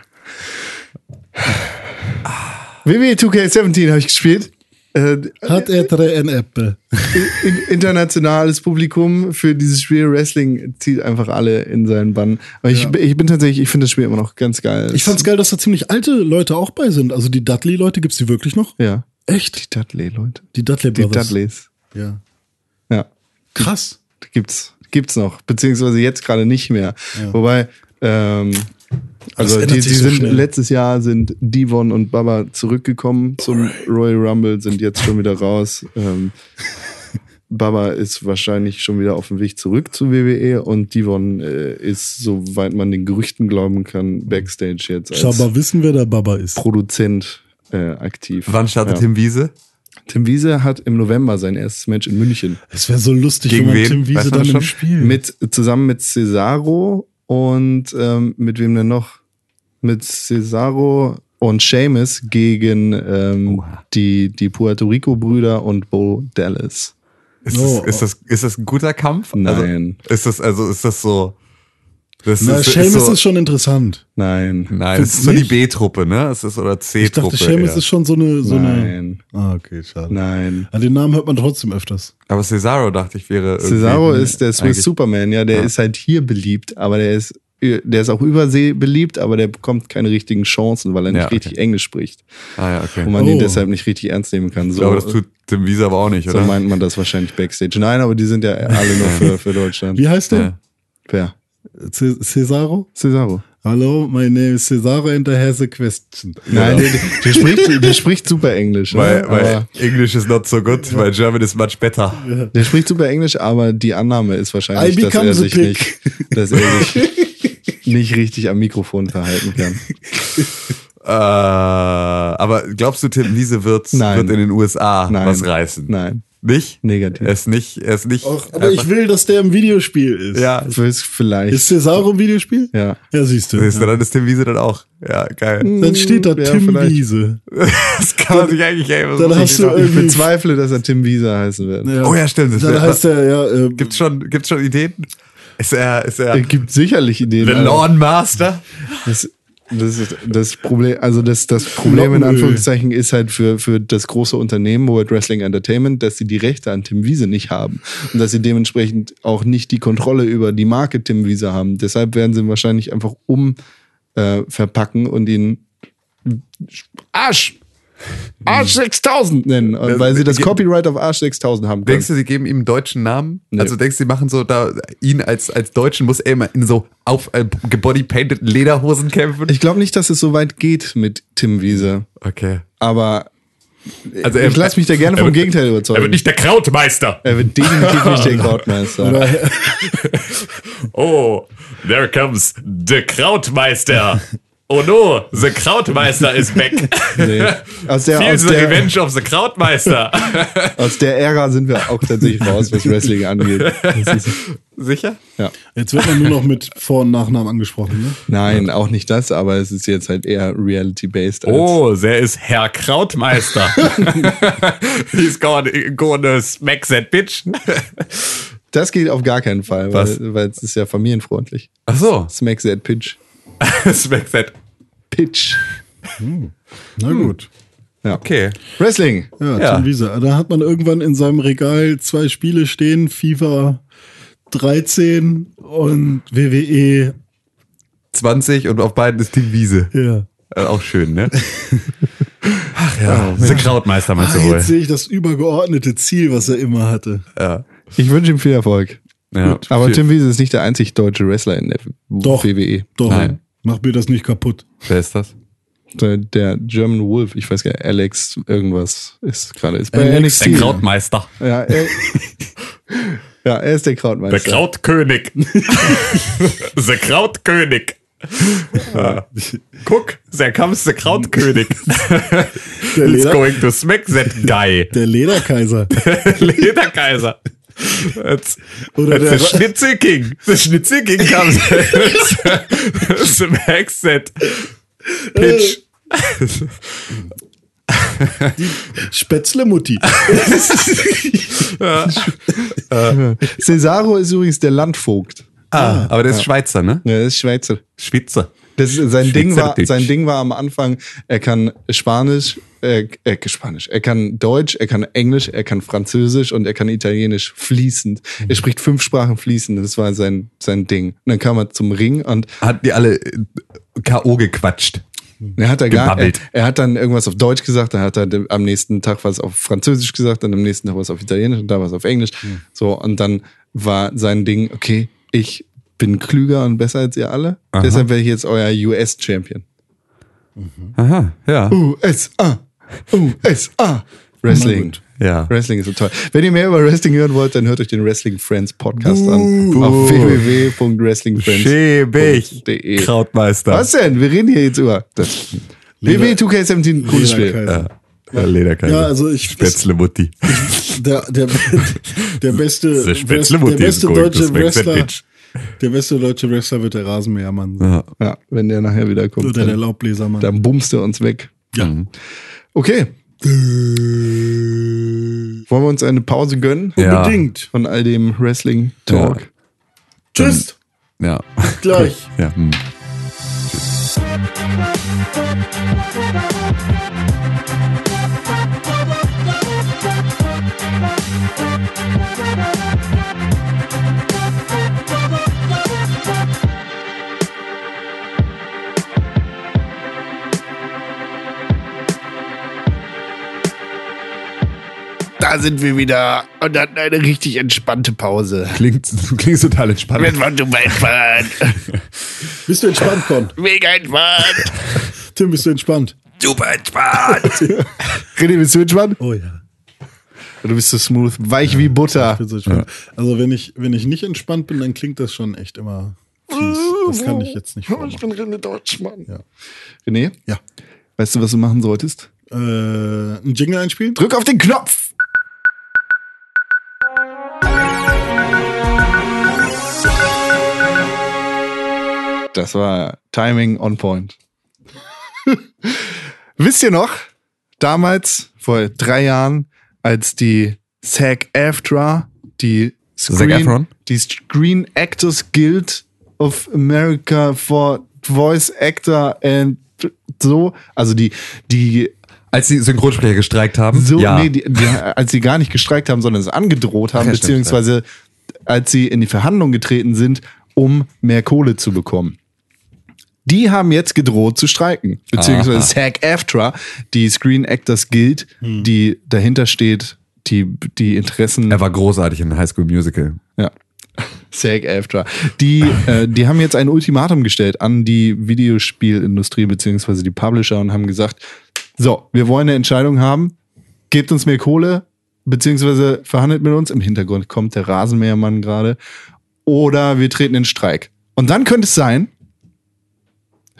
WWE 2K17 habe ich gespielt. Äh, Hat er drei in, internationales Publikum für dieses Spiel. Wrestling zieht einfach alle in seinen Bann. Aber ich, Ja. ich bin tatsächlich, ich finde das Spiel immer noch ganz geil. Ich fand's geil, dass da ziemlich alte Leute auch bei sind. Also die Dudley-Leute, gibt's die wirklich noch? Ja. Echt? Die Dudley-Leute. Die Dudley Die Brothers. Dudleys. Ja. Ja. Krass. Gibt's, gibt's noch. Beziehungsweise jetzt gerade nicht mehr. Wobei, ähm, also die, die so sind schnell. letztes Jahr sind Devon und Baba zurückgekommen zum Royal Rumble, sind jetzt schon wieder raus. Ähm, Baba ist wahrscheinlich schon wieder auf dem Weg zurück zu WWE und Devon äh, ist, soweit man den Gerüchten glauben kann, Backstage jetzt als Schau mal wissen, wer der Baba ist. Produzent äh, aktiv. Wann startet Ja. Tim Wiese? Tim Wiese hat im November sein erstes Match in München. Es wäre so lustig, Gegen wenn man wen? Tim Wiese man dann im schon? Spiel. Mit, zusammen mit Cesaro und ähm, mit wem denn noch? Mit Cesaro und Seamus gegen ähm, die, die Puerto Rico-Brüder und Bo Dallas. Ist, Oh. das, ist, das, ist das ein guter Kampf? Nein. Also, ist das, also, ist das so, Das Na, ist, Seamus ist, so, ist schon interessant. Nein. Nein, es Findest ist so die? B-Truppe, ne? Es ist oder Ich C-Truppe. dachte, Seamus ist schon so eine, so eine. Nein. Ah, okay, schade. Nein. An den Namen hört man trotzdem öfters. Aber Cesaro dachte ich wäre. irgendwie- Cesaro ist der Swiss Superman, ja, der Ja. ist halt hier beliebt, aber der ist, der ist auch übersee beliebt, aber der bekommt keine richtigen Chancen, weil er nicht Ja, okay. richtig Englisch spricht. Ah ja, okay. Und man Oh. ihn deshalb nicht richtig ernst nehmen kann. ich So, glaube, das tut Tim Wiese aber auch nicht, so oder? meint man das wahrscheinlich Backstage. Nein, aber die sind ja alle nur [LAUGHS] für, für Deutschland. Wie heißt der? Ja. Wer? Ce- Cesaro? Cesaro. Hallo, my name is Cesaro and I has a question. Nein, der, der, spricht, der spricht super Englisch. Weil, ne? weil aber English is not so good, weil German is much better. der spricht super Englisch, aber die Annahme ist wahrscheinlich, dass er sich nicht, dass er sich nicht richtig am Mikrofon verhalten kann. Äh, aber glaubst du, Tim Wiese wird, Nein. wird in den USA Nein. was reißen? Nein. Nicht? Negativ. Er ist nicht, er ist nicht. Auch, aber ich will, dass der im Videospiel ist. ja, Ist vielleicht. Ist Cesaro im Videospiel? ja. Ja, siehst du. siehst du, dann ist Tim Wiese dann auch. Ja, geil. Dann steht da Ja, Tim vielleicht. Wiese. [LAUGHS] Das kann man sich eigentlich, ey, was Dann hast ich du Ich bezweifle, dass er Tim Wieser heißen wird. Ja. Oh ja, stimmt. Das Dann wär- heißt er, ja, äh, Gibt's schon, gibt's schon Ideen? Ist er, ist er Es gibt sicherlich Ideen. The Lawn Master? Das, das ist das Problem, also das, das Problem in. Anführungszeichen ist halt für, für das große Unternehmen World Wrestling Entertainment, dass sie die Rechte an Tim Wiese nicht haben und dass sie dementsprechend auch nicht die Kontrolle über die Marke Tim Wiese haben. Deshalb werden sie ihn wahrscheinlich einfach um äh, verpacken und ihn Arsch! Arsch 6000 nennen, weil sie das Copyright auf Arsch 6000 haben können. Denkst du, sie geben ihm einen deutschen Namen? Nee. Also denkst du, sie machen so da, ihn als, als Deutschen muss er immer in so auf äh, gebodypainted Lederhosen kämpfen? Ich glaube nicht, dass es so weit geht mit Tim Wiese, Okay. aber Also ich lasse mich da gerne vom Gegenteil überzeugen. der Krautmeister. Er wird definitiv nicht der [LAUGHS] Krautmeister. [LAUGHS] Oh, there comes the Krautmeister. [LAUGHS] Oh no, the Krautmeister is back. [LAUGHS] Nee. Aus, der, aus, the der, revenge of the Krautmeister. [LAUGHS] aus der Ära sind wir auch tatsächlich raus, was Wrestling angeht. Ist, Sicher? ja. jetzt wird man nur noch mit Vor- und Nachnamen angesprochen, ne? Nein, auch nicht das, aber es ist jetzt halt eher reality-based. als- Oh, there is Herr Krautmeister. [LAUGHS] He's gonna, gonna smack that bitch. Das geht auf gar keinen Fall, Was? weil, weil es ist ja familienfreundlich. Ach so. Smack that [LAUGHS] pitch. Smack that. Pitch. Na gut. Ja. Okay. Wrestling. Ja, Ja. Tim Wiese. Da hat man irgendwann in seinem Regal zwei Spiele stehen, FIFA 13 und. WWE. 20 und auf beiden ist Team Wiese. Ja. Äh, auch schön, ne? [LAUGHS] Ja, the Krautmeister meinst Ah, du wohl. jetzt sehe ich das übergeordnete Ziel, was er immer hatte. Ja. Ich wünsche ihm viel Erfolg. ja. Aber Viel- Tim Wiese ist nicht der einzig deutsche Wrestler in der Doch. WWE. Doch, Nein. Mach mir das nicht kaputt. Wer ist das? Der, der German Wolf, ich weiß gar nicht, Alex irgendwas ist gerade ist bei Alex NXT. Der Krautmeister. Ja, er, [LAUGHS] ja, er ist der Krautmeister. Der Krautkönig. [LAUGHS] the Krautkönig. Ah. Guck, there comes the Krautkönig. Der, He's Leder, going to smack that guy. der Lederkaiser. [LAUGHS] Lederkaiser. That's, Oder that's der- the Schnitzel King. The Schnitzel King comes. [LAUGHS] smacks [LAUGHS] that pitch. Spätzle-Mutti. [LAUGHS] Cesaro ist übrigens der Landvogt. Ah, aber der ist Schweizer, ne? Ja, er ist Schweizer. Schweizer. Das, sein, Ding war, sein Ding war am Anfang, er kann Spanisch, äh, äh, Spanisch, er kann Deutsch, er kann Englisch, er kann Französisch und er kann Italienisch fließend. Er spricht fünf Sprachen fließend, das war sein, sein Ding. Und dann kam er zum Ring und Hat die alle äh, K.O. gequatscht. er hat gar, er, er hat dann irgendwas auf Deutsch gesagt, dann hat er am nächsten Tag was auf Französisch gesagt, dann am nächsten Tag was auf Italienisch und da was auf Englisch. So, und dann war sein Ding, okay, ich bin klüger und besser als ihr alle, deshalb werde ich jetzt euer US-Champion. Aha, ja. USA. USA. Wrestling. Ja. Wrestling ist so toll. Wenn ihr mehr über Wrestling hören wollt, dann hört euch den Wrestling Friends Podcast an. Auf www.wrestlingfriends.de. Schäbig. Krautmeister. Was denn? Wir reden hier jetzt über das WWE 2K17, cooles Spiel. Lederkaiser. Ja, Lederkaiser. Ja, also ich- Spätzle Mutti. [LAUGHS] Der, der, der beste, [LAUGHS] The der Spätzle-Mutti is beste deutsche Wrestler, der beste deutsche Wrestler wird der Rasenmähermann sein. Ja. Ja, wenn der nachher wieder kommt, Oder der Laubbläsermann. dann bummst du uns weg. ja. Okay. Wollen wir uns eine Pause gönnen? Ja. Unbedingt. Von all dem Wrestling-Talk. Tschüss. Ja. Gleich. [LAUGHS] ja. Hm. Da sind wir wieder und hatten eine richtig entspannte Pause. Klingt, du klingst total entspannt. Das war super entspannt. [LAUGHS] Bist du entspannt, Con? Mega entspannt. [LAUGHS] Tim, bist du entspannt? Super entspannt. [LAUGHS] René, bist du entspannt? Oh ja. Du bist so smooth, weich wie Butter. Ich bin so entspannt. Also wenn ich, wenn ich nicht entspannt bin, dann klingt das schon echt immer fies. Das kann ich jetzt nicht vormachen. bin René Deutschmann. Ja. René, Ja. weißt du, was du machen solltest? Äh, ein Jingle einspielen? Drück auf den Knopf. Das war Timing on point. [LAUGHS] Wisst ihr noch, damals, vor drei Jahren, als die SAG-AFTRA, die SAG-AFTRA? die Screen Actors Guild of America for Voice Actor and so, also die, die Als die Synchronsprecher gestreikt haben? so, ja. nee, die, die, als sie gar nicht gestreikt haben, sondern es angedroht haben, ja, stimmt, beziehungsweise als sie in die Verhandlung getreten sind, um mehr Kohle zu bekommen. Die haben jetzt gedroht zu streiken, beziehungsweise Aha. SAG-AFTRA, die Screen Actors Guild, Hm. die dahinter steht, die, die Interessen er war großartig in High School Musical. ja. SAG-AFTRA. Die, äh, die haben jetzt ein Ultimatum gestellt an die Videospielindustrie beziehungsweise die Publisher und haben gesagt, so, wir wollen eine Entscheidung haben, gebt uns mehr Kohle, beziehungsweise verhandelt mit uns. Im Hintergrund kommt der Rasenmähermann gerade. Oder wir treten in Streik. Und dann könnte es sein,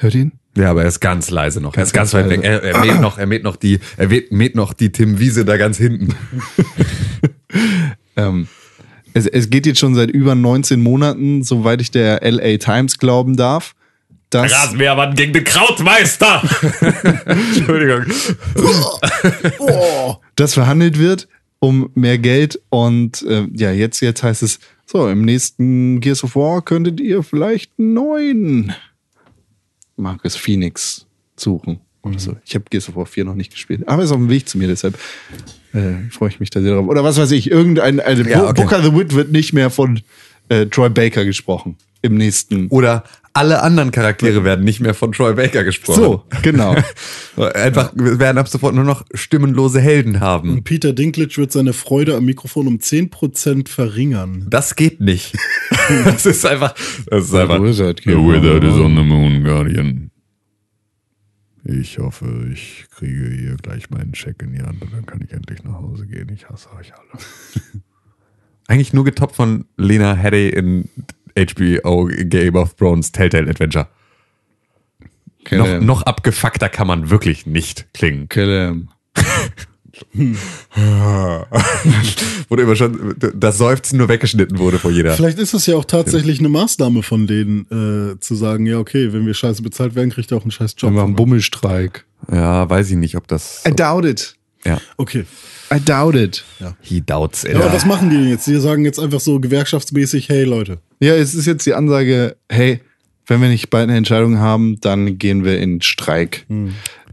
hört ihn? Ja, aber er ist ganz leise noch. er ist ganz ganz weit weg. Er, er mäht noch, er mäht noch die, er mäht, mäht noch die Tim Wiese da ganz hinten. [LAUGHS] Ähm, es, es geht jetzt schon seit über 19 Monaten, soweit ich der LA Times glauben darf, dass Rasenmähermann gegen den Krautmeister. [LAUGHS] Entschuldigung. [LAUGHS] das verhandelt wird um mehr Geld und äh, ja, jetzt, jetzt heißt es, so, im nächsten Gears of War könntet ihr vielleicht neuen Marcus Phoenix suchen oder so. Ich habe Gears of War 4 noch nicht gespielt, aber ist auf dem Weg zu mir, deshalb äh, freue ich mich da sehr drauf. Oder was weiß ich, irgendein eine Ja, okay. Booker the Wit wird nicht mehr von äh, Troy Baker gesprochen im nächsten. Oder alle anderen Charaktere werden nicht mehr von Troy Baker gesprochen. So, genau. [LAUGHS] Einfach, wir werden ab sofort nur noch stimmenlose Helden haben. Und Peter Dinklage wird seine Freude am Mikrofon um 10% verringern. Das geht nicht. [LAUGHS] das ist einfach, das ist einfach. Wizard, The Wizard is on the moon, Guardian. Ich hoffe, ich kriege hier gleich meinen Scheck in die Hand und dann kann ich endlich nach Hause gehen. Ich hasse euch alle. [LAUGHS] Eigentlich nur getoppt von Lena Headey in HBO Game of Thrones Telltale Adventure. Noch, him. noch abgefuckter kann man wirklich nicht klingen. Kill him. [LAUGHS] Wurde immer schon, das Seufzen nur weggeschnitten wurde vor jeder. Vielleicht ist es ja auch tatsächlich eine Maßnahme von denen, äh, zu sagen, ja, okay, wenn wir scheiße bezahlt werden, kriegt ihr auch einen scheiß Job. Wir machen Bummelstreik. Ja, weiß ich nicht, ob das. I doubt it. Ja. Okay. I doubt it. He doubts it. Ja, aber was machen die denn jetzt? Die sagen jetzt einfach so gewerkschaftsmäßig, hey Leute. Ja, es ist jetzt die Ansage, hey, wenn wir nicht bald eine Entscheidung haben, dann gehen wir in Streik.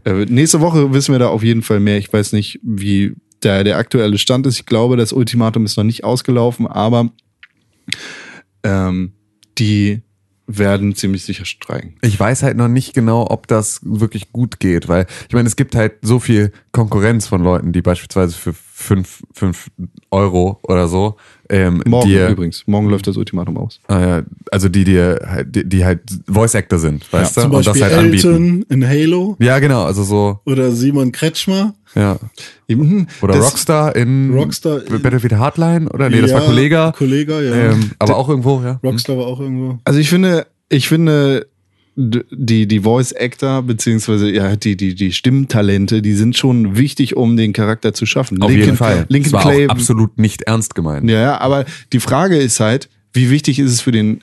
Äh, nächste Woche wissen wir da auf jeden Fall mehr. Ich weiß nicht, wie der, der aktuelle Stand ist. Ich glaube, das Ultimatum ist noch nicht ausgelaufen, aber ähm, die werden ziemlich sicher streiken. Ich weiß halt noch nicht genau, ob das wirklich gut geht, weil ich meine, es gibt halt so viel Konkurrenz von Leuten, die beispielsweise für fünf fünf Euro oder so, ähm, Morgen dir, übrigens. Morgen läuft das Ultimatum aus. äh, also die dir halt, die, die halt Voice Actor sind, weißt Zum du, und das Beispiel halt anbieten. Elton in Halo Ja, genau, also so, oder Simon Kretschmer. Ja. Oder Das- Rockstar in Rockstar in- Battlefield Hardline oder nee, das war Ja, Kollega. Kollega, ja. Ähm, aber auch irgendwo, ja. Rockstar war auch irgendwo. Also ich finde, ich finde, die, die Voice Actor, beziehungsweise ja, die, die, die Stimmtalente, die sind schon wichtig, um den Charakter zu schaffen. Auf jeden Fall. Lincoln das war Clay, auch absolut nicht ernst gemeint. ja, ja, aber die Frage ist halt, wie wichtig ist es für den,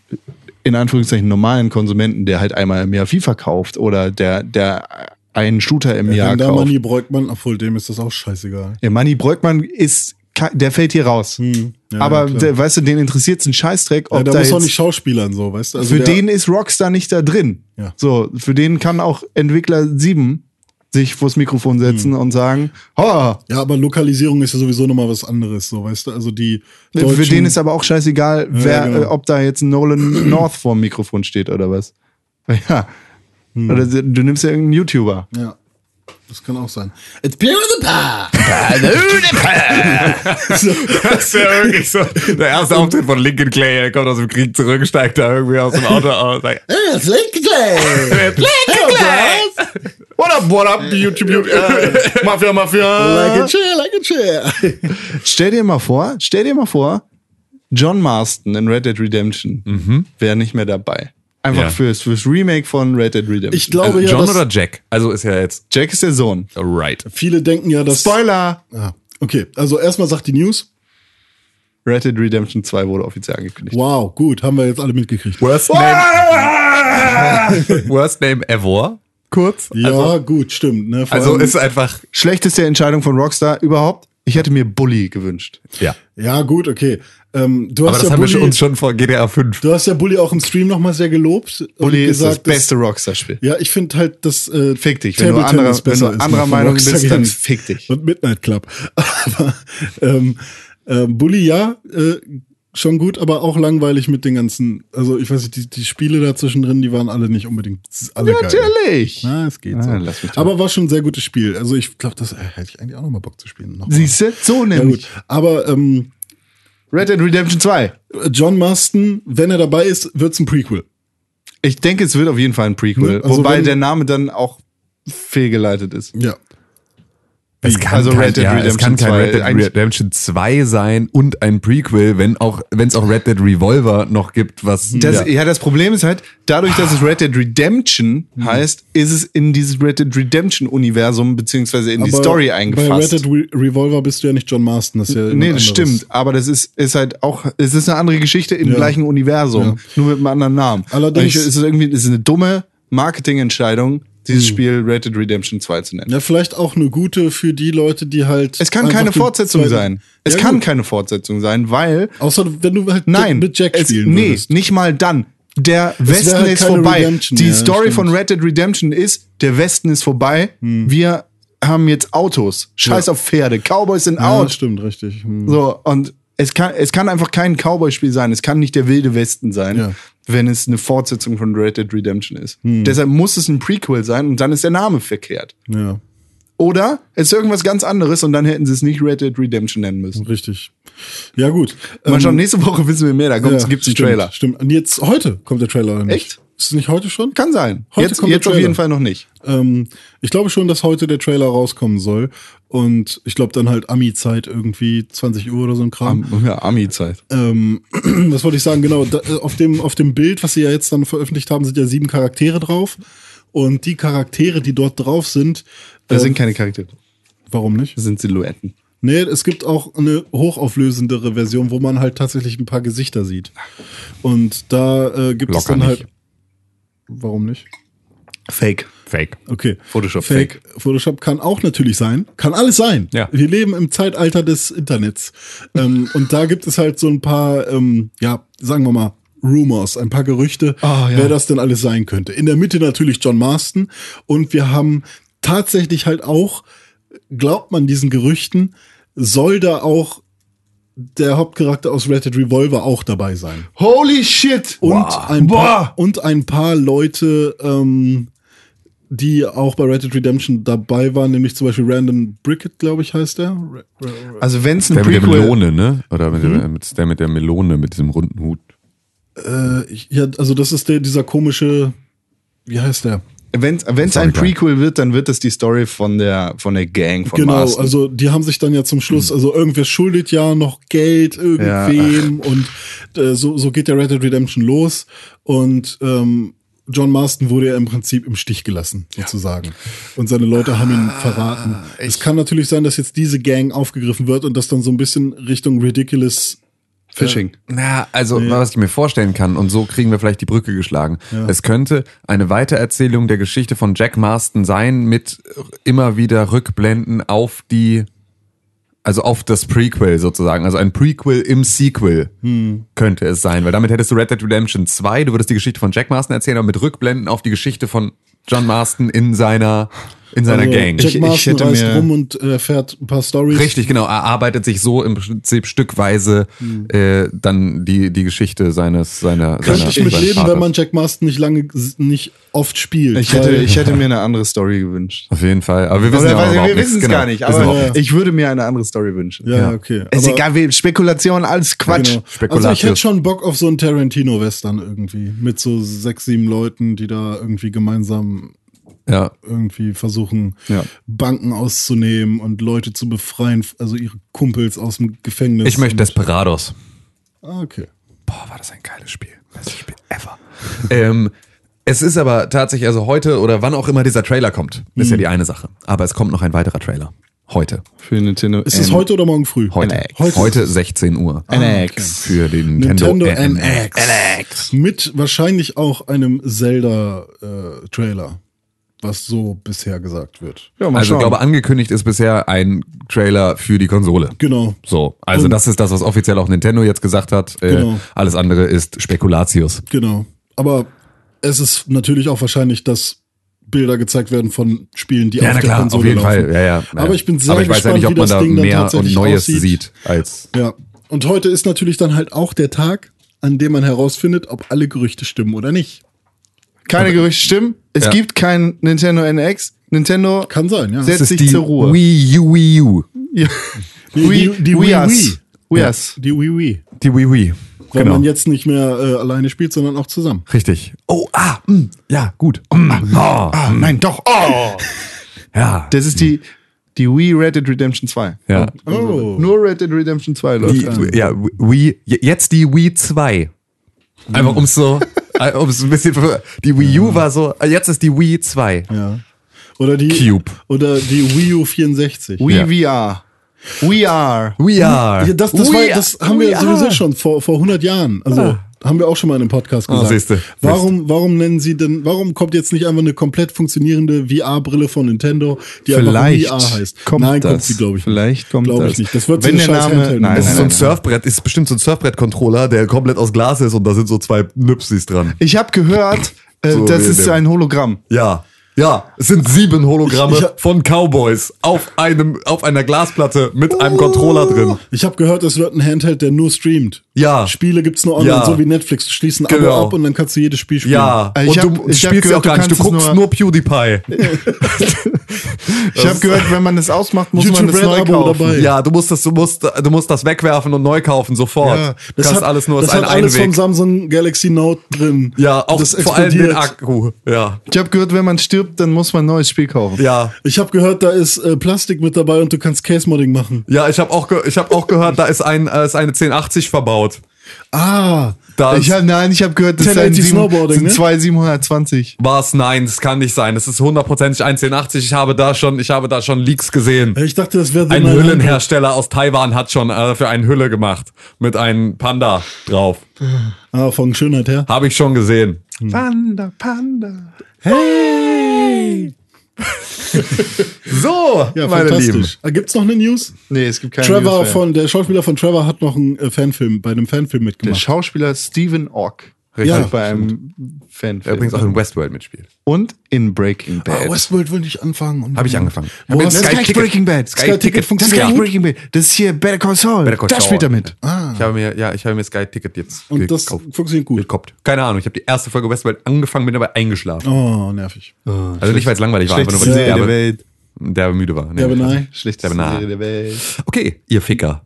in Anführungszeichen, normalen Konsumenten, der halt einmal im Jahr FIFA kauft oder der, der einen Shooter im Jahr Wenn da kauft. Manni Breukmann, obwohl dem ist das auch scheißegal. Ja, Manni Breukmann ist der fällt hier raus. Hm. Ja, Aber klar. der, weißt du, den interessiert es ein Scheißdreck, ob Ja, da da muss auch jetzt, nicht Schauspielern so, weißt du? Also für der, den ist Rockstar nicht da drin. Ja. So, für den kann auch Entwickler 7 sich vors Mikrofon setzen Hm. und sagen, oh, Ja, aber Lokalisierung ist ja sowieso nochmal was anderes, so, weißt du? Also die für Deutschen, den ist aber auch scheißegal, wer, genau. äh, ob da jetzt Nolan North vorm Mikrofon steht oder was. [LAUGHS] Ja. Hm. Oder du nimmst ja irgendeinen YouTuber. Ja, das kann auch sein. It's Beer in the Bar! [LAUGHS] Das ist ja wirklich so. Der erste Auftritt von Lincoln Clay, er kommt aus dem Krieg zurück, steigt da irgendwie aus dem Auto aus. Sagt, It's Lincoln Clay! [LAUGHS] Lincoln Clay! What up, what up, YouTube, YouTube, [LAUGHS] Mafia, Mafia. Like a chair, like a chair. Stell dir mal vor, stell dir mal vor, John Marston in Red Dead Redemption wäre nicht mehr dabei. Einfach Ja. fürs, fürs Remake von Red Dead Redemption. Ich glaube ja, John oder Jack? Also ist ja jetzt Jack ist der Sohn. right. viele denken ja, dass... Spoiler! Ah, okay, also erstmal sagt die News. Red Dead Redemption 2 wurde offiziell angekündigt. Wow, gut, haben wir jetzt alle mitgekriegt. Worst name, [LAUGHS] worst name ever. Kurz. Ja, Also, gut, stimmt. Ne? Also ist einfach, Schlechteste Entscheidung von Rockstar überhaupt. Ich hätte mir Bully gewünscht. ja. ja, gut, okay. Ähm, du Aber hast das ja haben wir Bulli, schon, uns schon vor GTA 5. Du hast ja Bully auch im Stream nochmal sehr gelobt. und Bully ist das gesagt, beste Rockstar-Spiel. Ja, ich finde halt, dass äh, Fick dich. Wenn du Table anderer- Tennis besser wenn du ist anderer Meinung Rockstar bist, dann fick dich. Und Midnight Club. [LAUGHS] Aber ähm, äh, Bully ja, äh, schon gut, aber auch langweilig mit den ganzen, also ich weiß nicht, die, die Spiele da zwischendrin, die waren alle nicht unbedingt alle geil. Natürlich. Na, es geht Ah, so. lass mich doch. Aber war schon ein sehr gutes Spiel. Also ich glaube, das äh, hätte ich eigentlich auch nochmal Bock zu spielen. Noch. Siehst du? So ja, gut. nämlich. Aber ähm, Red Dead Redemption 2. John Marston, wenn er dabei ist, wird's ein Prequel. Ich denke, es wird auf jeden Fall ein Prequel. Ne? Also wobei wenn- der Name dann auch fehlgeleitet ist. Ja. Es kann, Also kein, Red Dead ja, es kann Redemption kein 2 Red Dead Redemption 2 sein und ein Prequel, wenn auch, wenn es auch Red Dead Revolver noch gibt, was Das, ja. ja. das Problem ist halt, dadurch, dass es Red Dead Redemption heißt, ist es in dieses Red Dead Redemption Universum beziehungsweise in die Aber Story Bei Red eingefasst. Dead Re Revolver bist du ja nicht John Marston, das ist ja Nee, das stimmt. Aber das ist, ist halt auch, es ist eine andere Geschichte im Ja. gleichen Universum. Ja. Nur mit einem anderen Namen. Allerdings- ist es irgendwie, es ist eine dumme Marketingentscheidung, dieses Spiel Red Dead Redemption 2 zu nennen. Ja, vielleicht auch eine gute für die Leute, die halt. Es kann keine Fortsetzung sein. Es Ja, kann gut. keine Fortsetzung sein, weil Außer wenn du halt Nein, mit Jack es, spielen nee, würdest. nicht mal dann. Der Westen halt ist vorbei. Redemption Die mehr, Story stimmt. von Red Dead Redemption ist, der Westen ist vorbei. Wir haben jetzt Autos. Scheiß Ja. auf Pferde. Cowboys sind Ja, out. stimmt, richtig. Hm. So, und es kann, es kann einfach kein Cowboy-Spiel sein. Es kann nicht der wilde Westen sein, Ja. Wenn es eine Fortsetzung von Red Dead Redemption ist. Hm. Deshalb muss es ein Prequel sein und dann ist der Name verkehrt. Ja, Oder es ist irgendwas ganz anderes und dann hätten sie es nicht Red Dead Redemption nennen müssen. richtig. Ja, gut. Mal Ähm, schauen, nächste Woche wissen wir mehr. Da ja, gibt's einen stimmt, Trailer. Stimmt. Und jetzt, heute kommt der Trailer, nicht? Echt? Ist es nicht heute schon? Kann sein. Heute jetzt kommt der jetzt auf Trailer. jeden Fall noch nicht. Ähm, ich glaube schon, dass heute der Trailer rauskommen soll. Und ich glaube dann halt Ami-Zeit irgendwie 20 Uhr oder so ein Kram. ja, Ami-Zeit. Ähm, [CLEARS THROAT] was wollte ich sagen? Genau, da, äh, auf, dem, auf dem Bild, was sie ja jetzt dann veröffentlicht haben, sind ja sieben Charaktere drauf. Und die Charaktere, die dort drauf sind, Das äh, sind keine Charaktere. warum nicht? Das sind Silhouetten. Nee, es gibt auch eine hochauflösendere Version, wo man halt tatsächlich ein paar Gesichter sieht. Und da äh, gibt es Locker dann nicht. halt. Warum nicht? Fake. Fake. Okay. Photoshop Fake. Photoshop kann auch natürlich sein. Kann alles sein. Ja. Wir leben im Zeitalter des Internets. ähm, [LAUGHS] und da gibt es halt so ein paar, ähm, ja, sagen wir mal, Rumors, ein paar Gerüchte, Ah, ja. wer das denn alles sein könnte. In der Mitte natürlich John Marston. Und wir haben tatsächlich halt auch, glaubt man diesen Gerüchten, soll da auch der Hauptcharakter aus Red Dead Revolver auch dabei sein. Holy shit! Und, Wow. ein paar, Boah. und ein paar Leute, ähm, die auch bei Red Dead Redemption dabei waren, nämlich zum Beispiel Random Brickett, glaube ich, heißt der. Also wenn es ein Der mit der Prequel... Melone, ne? Oder mit, der, mit der mit der Melone, mit diesem runden Hut. Äh, ja, also das ist der, dieser komische, wie heißt der? Wenn es ein Prequel wird, dann wird das die Story von der, von der Gang von genau, Marston. also die haben sich dann ja zum Schluss, also irgendwer schuldet ja noch Geld irgendwem [LAUGHS] und äh, so, so geht der Red Dead Redemption los und ähm, John Marston wurde ja im Prinzip im Stich gelassen, sozusagen. Und seine Leute haben ihn verraten. Es kann natürlich sein, dass jetzt diese Gang aufgegriffen wird und das dann so ein bisschen Richtung ridiculous Fishing. Na, also was ich mir vorstellen kann, und so kriegen wir vielleicht die Brücke geschlagen. Es könnte eine Weitererzählung der Geschichte von Jack Marston sein, mit immer wieder Rückblenden auf die also auf das Prequel sozusagen, also ein Prequel im Sequel könnte es sein, weil damit hättest du Red Dead Redemption 2, du würdest die Geschichte von Jack Marston erzählen, aber mit Rückblenden auf die Geschichte von John Marston in seiner in seiner Also, Gang. Jack ich Marston hätte reist mir- rum und äh, fährt ein paar Stories. Richtig, genau. Er arbeitet sich so im Prinzip stückweise äh, dann die die Geschichte seines seiner Könnte seiner, ich mit seines leben, Vaters. wenn man Jack Marston nicht lange, nicht oft spielt. Ich hätte, ich hätte mir eine andere Story gewünscht. auf jeden Fall. Aber wir wissen Oder, ja wir nichts. wissen es Genau. gar nicht, aber nichts. ich würde mir eine andere Story wünschen. ja, Ja. okay. Ist Aber- egal, wie Spekulation, alles Quatsch. Genau. Also ich hätte schon Bock auf so einen Tarantino-Western irgendwie. Mit so sechs, sieben Leuten, die da irgendwie gemeinsam ja. irgendwie versuchen, Ja. Banken auszunehmen und Leute zu befreien, also ihre Kumpels aus dem Gefängnis. Ich möchte Desperados. Ah, okay. Boah, war das ein geiles Spiel. Bestes Spiel ever. [LAUGHS] ähm, es ist aber tatsächlich, also heute oder wann auch immer dieser Trailer kommt, ist Mhm. ja die eine Sache. Aber es kommt noch ein weiterer Trailer. Heute. Für Nintendo. Ist es heute oder morgen früh? Heute. NX. Heute, Heute. 16 Uhr. NX. Für den Nintendo, Nintendo NX. NX. Mit wahrscheinlich auch einem Zelda-Trailer, was so bisher gesagt wird. Ja, mal Also ich glaube, angekündigt ist bisher ein Trailer für die Konsole. Genau. So, also Und- das ist das, was offiziell auch Nintendo jetzt gesagt hat. Äh, Genau. Alles andere ist Spekulatius. Genau. Aber es ist natürlich auch wahrscheinlich, dass Bilder gezeigt werden von Spielen, die Ja, auf na der klar, Konsole auf jeden laufen. Fall. Ja, ja. Aber ich bin sehr Aber ich weiß ja gespannt, nicht, ob wie man das da Ding dann mehr und tatsächlich Neues aussieht. sieht als. Ja. Und heute ist natürlich dann halt auch der Tag, an dem man herausfindet, ob alle Gerüchte stimmen oder nicht. Keine Gerüchte stimmen. Es Ja. gibt kein Nintendo NX. Nintendo Kann sein, ja. setzt sich die zur Ruhe. Wii U, Wii U. Ja. Die- Wii, die- die Wii Wii. Wii. Wii Ja. Die Wii Wii. Die Wii Wii. Weil Genau. man jetzt nicht mehr äh, alleine spielt, sondern auch zusammen. Richtig. Oh, ah, mh, ja, gut. Mm, oh, Ah, nein, doch. Oh. ja. Das ist die, die Wii Red Dead Redemption 2. Ja. Oh. Nur Red Dead Redemption 2 läuft. Die, ja, Wii, jetzt die Wii 2. Einfach um so, äh, um es ein bisschen, die Wii U war so, äh, jetzt ist die Wii 2. Ja. Oder die Cube. Oder die Wii U 64. Wii VR. We are. We are. Ja, das, das, We war, are- das haben wir we sowieso are. schon vor, vor 100 Jahren. Also haben wir auch schon mal in einem Podcast Oh, gesagt. siehste. warum, warum nennen sie denn, warum kommt jetzt nicht einfach eine komplett funktionierende VR-Brille von Nintendo, die Vielleicht einfach VR heißt? kommt Nein, das. kommt sie, glaube ich. Vielleicht kommt Glaube ich das. nicht. Das wird Wenn so ein der Name- Handheld. Nein, Das ist so ein nein, nein. Surfbrett, ist bestimmt so ein Surfbrett-Controller, der komplett aus Glas ist und da sind so zwei Nüpsis dran. Ich habe gehört, äh, So das ist dem- ein Hologramm. Ja. Ja, es sind sieben Hologramme Ich- ich- von Cowboys auf einem, auf einer Glasplatte mit einem Controller drin. Ich habe gehört, es wird ein Handheld, der nur streamt. Ja. Spiele gibt's nur online, Ja. so wie Netflix. Du schließt ein Abo Genau. ab und dann kannst du jedes Spiel spielen. Ja, Also ich und hab- du spielst ja auch gehört, du gar nicht, du kannst es guckst nur- nur PewDiePie. [LAUGHS] [LAUGHS] Ich habe gehört, wenn man das ausmacht, muss man YouTube das Red neu Abo kaufen. dabei. Ja, du musst das, du musst, du musst das wegwerfen und neu kaufen sofort. Ja, du kannst alles nur das als ein hat alles vom Einweg. Samsung Galaxy Note drin. Ja, auch das vor allem den. Akku. Ja, Ich habe gehört, wenn man stirbt, dann muss man ein neues Spiel kaufen. ja. Ich habe gehört, da ist äh, Plastik mit dabei und du kannst Case-Modding machen. Ja, ich habe auch, ge ich hab auch gehört, da ist, ein, äh, ist eine 1080 verbaut. Ah, Da Ich hab, nein, ich habe gehört, das 1080 sind, sieben, Snowboarding, sind ne? zwei 720. war's nein, das kann nicht sein. Das ist hundertprozentig ein 1080. Ich habe da schon, ich habe da schon Leaks gesehen. ich dachte, das wäre Ein Hüllenhersteller aus Taiwan hat schon äh, dafür eine Hülle gemacht mit einem Panda drauf. Ah, von Schönheit her. Habe ich schon gesehen. Panda, Panda. Hey! So, Ja, meine Lieben. fantastisch. Ah, Gibt's noch eine News? Nee, es gibt keine Trevor News mehr. von, der Schauspieler von Trevor hat noch einen äh, Fanfilm, bei einem Fanfilm Der mitgemacht. Schauspieler Stephen Ork. Richtig. Ja. Hat bei einem Fanfilm. Der übrigens auch in Westworld mitspielt. Und in Breaking Bad. Ah, Westworld will nicht anfangen. Habe ich angefangen. Ich hast ein du- Sky Das ist Ticket- Breaking Bad. Sky Sky Ticket Ticket funktioniert Das gut. Breaking Bad. Das ist hier Better Call Saul. Better Call das Saul. spielt er mit. Ich habe mir, ja, ich habe mir Sky Ticket jetzt Und das gekauft. funktioniert gut. gekoppt. Keine Ahnung, ich habe die erste Folge Westworld angefangen, bin dabei eingeschlafen. Oh, nervig. also nicht, weil es langweilig war, einfach nur, weil ich der derbe, derbe müde war. Nee, Derbe Nei. Schlechteste Derbe. Serie der Welt. Okay, ihr Ficker.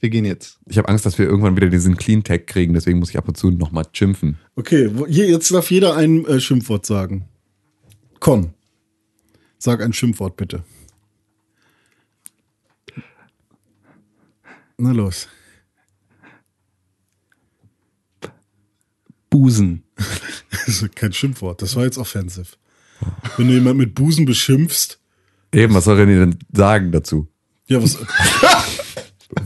Wir gehen jetzt. Ich habe Angst, dass wir irgendwann wieder diesen Clean Tag kriegen, deswegen muss ich ab und zu nochmal schimpfen. Okay, hier, jetzt darf jeder ein äh, Schimpfwort sagen. Con. Sag ein Schimpfwort bitte. Na los. Busen. [LAUGHS] Das ist kein Schimpfwort. Das war jetzt offensive. Wenn du jemand mit Busen beschimpfst, Eben, was soll denn ihr denn sagen dazu? ja, was. [LAUGHS]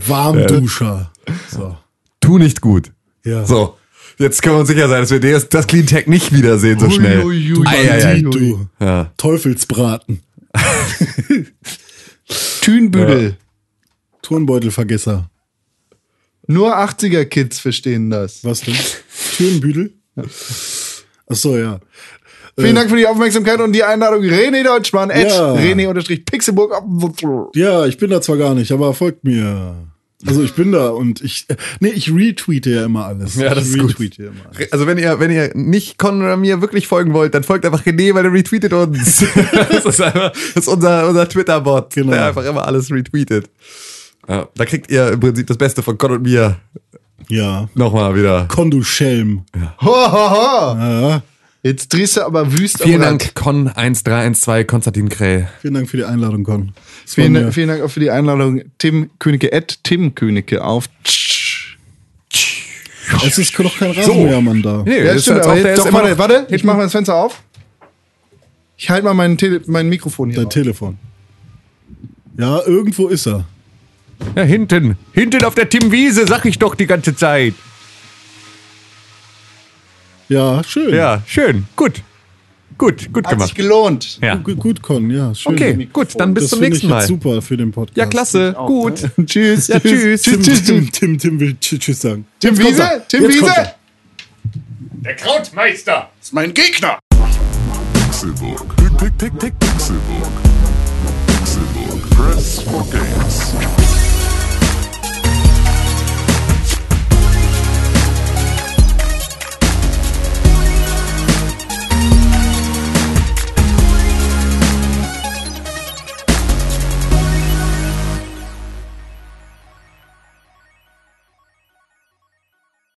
Warmduscher. So. Tu nicht gut. Ja. So, jetzt können wir uns sicher sein, dass wir das, das Clean Tag nicht wiedersehen so schnell. ui. Ei, du. Ja. Teufelsbraten. [LAUGHS] Thünbüdel. Turnbeutelvergesser. Nur 80er-Kids verstehen das. Was denn? Türenbüdel? Ach so, ja. Vielen Dank für die Aufmerksamkeit und die Einladung. René Deutschmann, Äh. Ja. at René-Pixelburg. Ja, ich bin da zwar gar nicht, aber folgt mir. Also ich bin da und ich, äh, nee, ich retweete ja immer alles. Ja, das ich ist gut. retweete ja immer alles. Also wenn ihr, wenn ihr nicht Con oder mir wirklich folgen wollt, dann folgt einfach René, weil er retweetet uns. [LAUGHS] das ist einfach, das ist unser, unser Twitter-Bot, Genau. der einfach immer alles retweetet. Ja, da kriegt ihr im Prinzip das Beste von Con und mir Ja. nochmal wieder. Con, du Schelm. Ho, ho, ho. Ja. Jetzt drehst du aber wüst Vielen. Dank, Con 1312, Konstantin Kräh. Vielen Dank für die Einladung, Con. Vielen, vielen Dank auch für die Einladung. Tim Königke, at Tim Königke auf. Es ist doch kein Rasenmähermann da. Nee, Ja, das stimmt, ist aber jetzt, ist doch, immer warte, warte, ich mach mal das Fenster auf. Ich halte mal mein, Tele mein Mikrofon hier. Dein drauf. Telefon. Ja, irgendwo ist er. ja, hinten, hinten auf der Tim Wiese, sag ich doch die ganze Zeit. Ja, schön. Ja, schön, gut. Gut, gut Hat sich gemacht. gelohnt. Ja. Gut, gut, Con, ja, schön. Okay, gut, dann bis das zum nächsten ich jetzt Mal. super für den Podcast. Ja, klasse, gut. [LAUGHS] Tschüss. Ja, tschüss. Tim, Tim, Tim, Tim, Tim will tsch- Tschüss sagen. Tim Jetzt Wiese? Tim Jetzt Wiese? er. Der Krautmeister! ist mein Gegner. Pixelburg. Pick, pick, pick, pick, Pixelburg. Pixelburg. Press for games.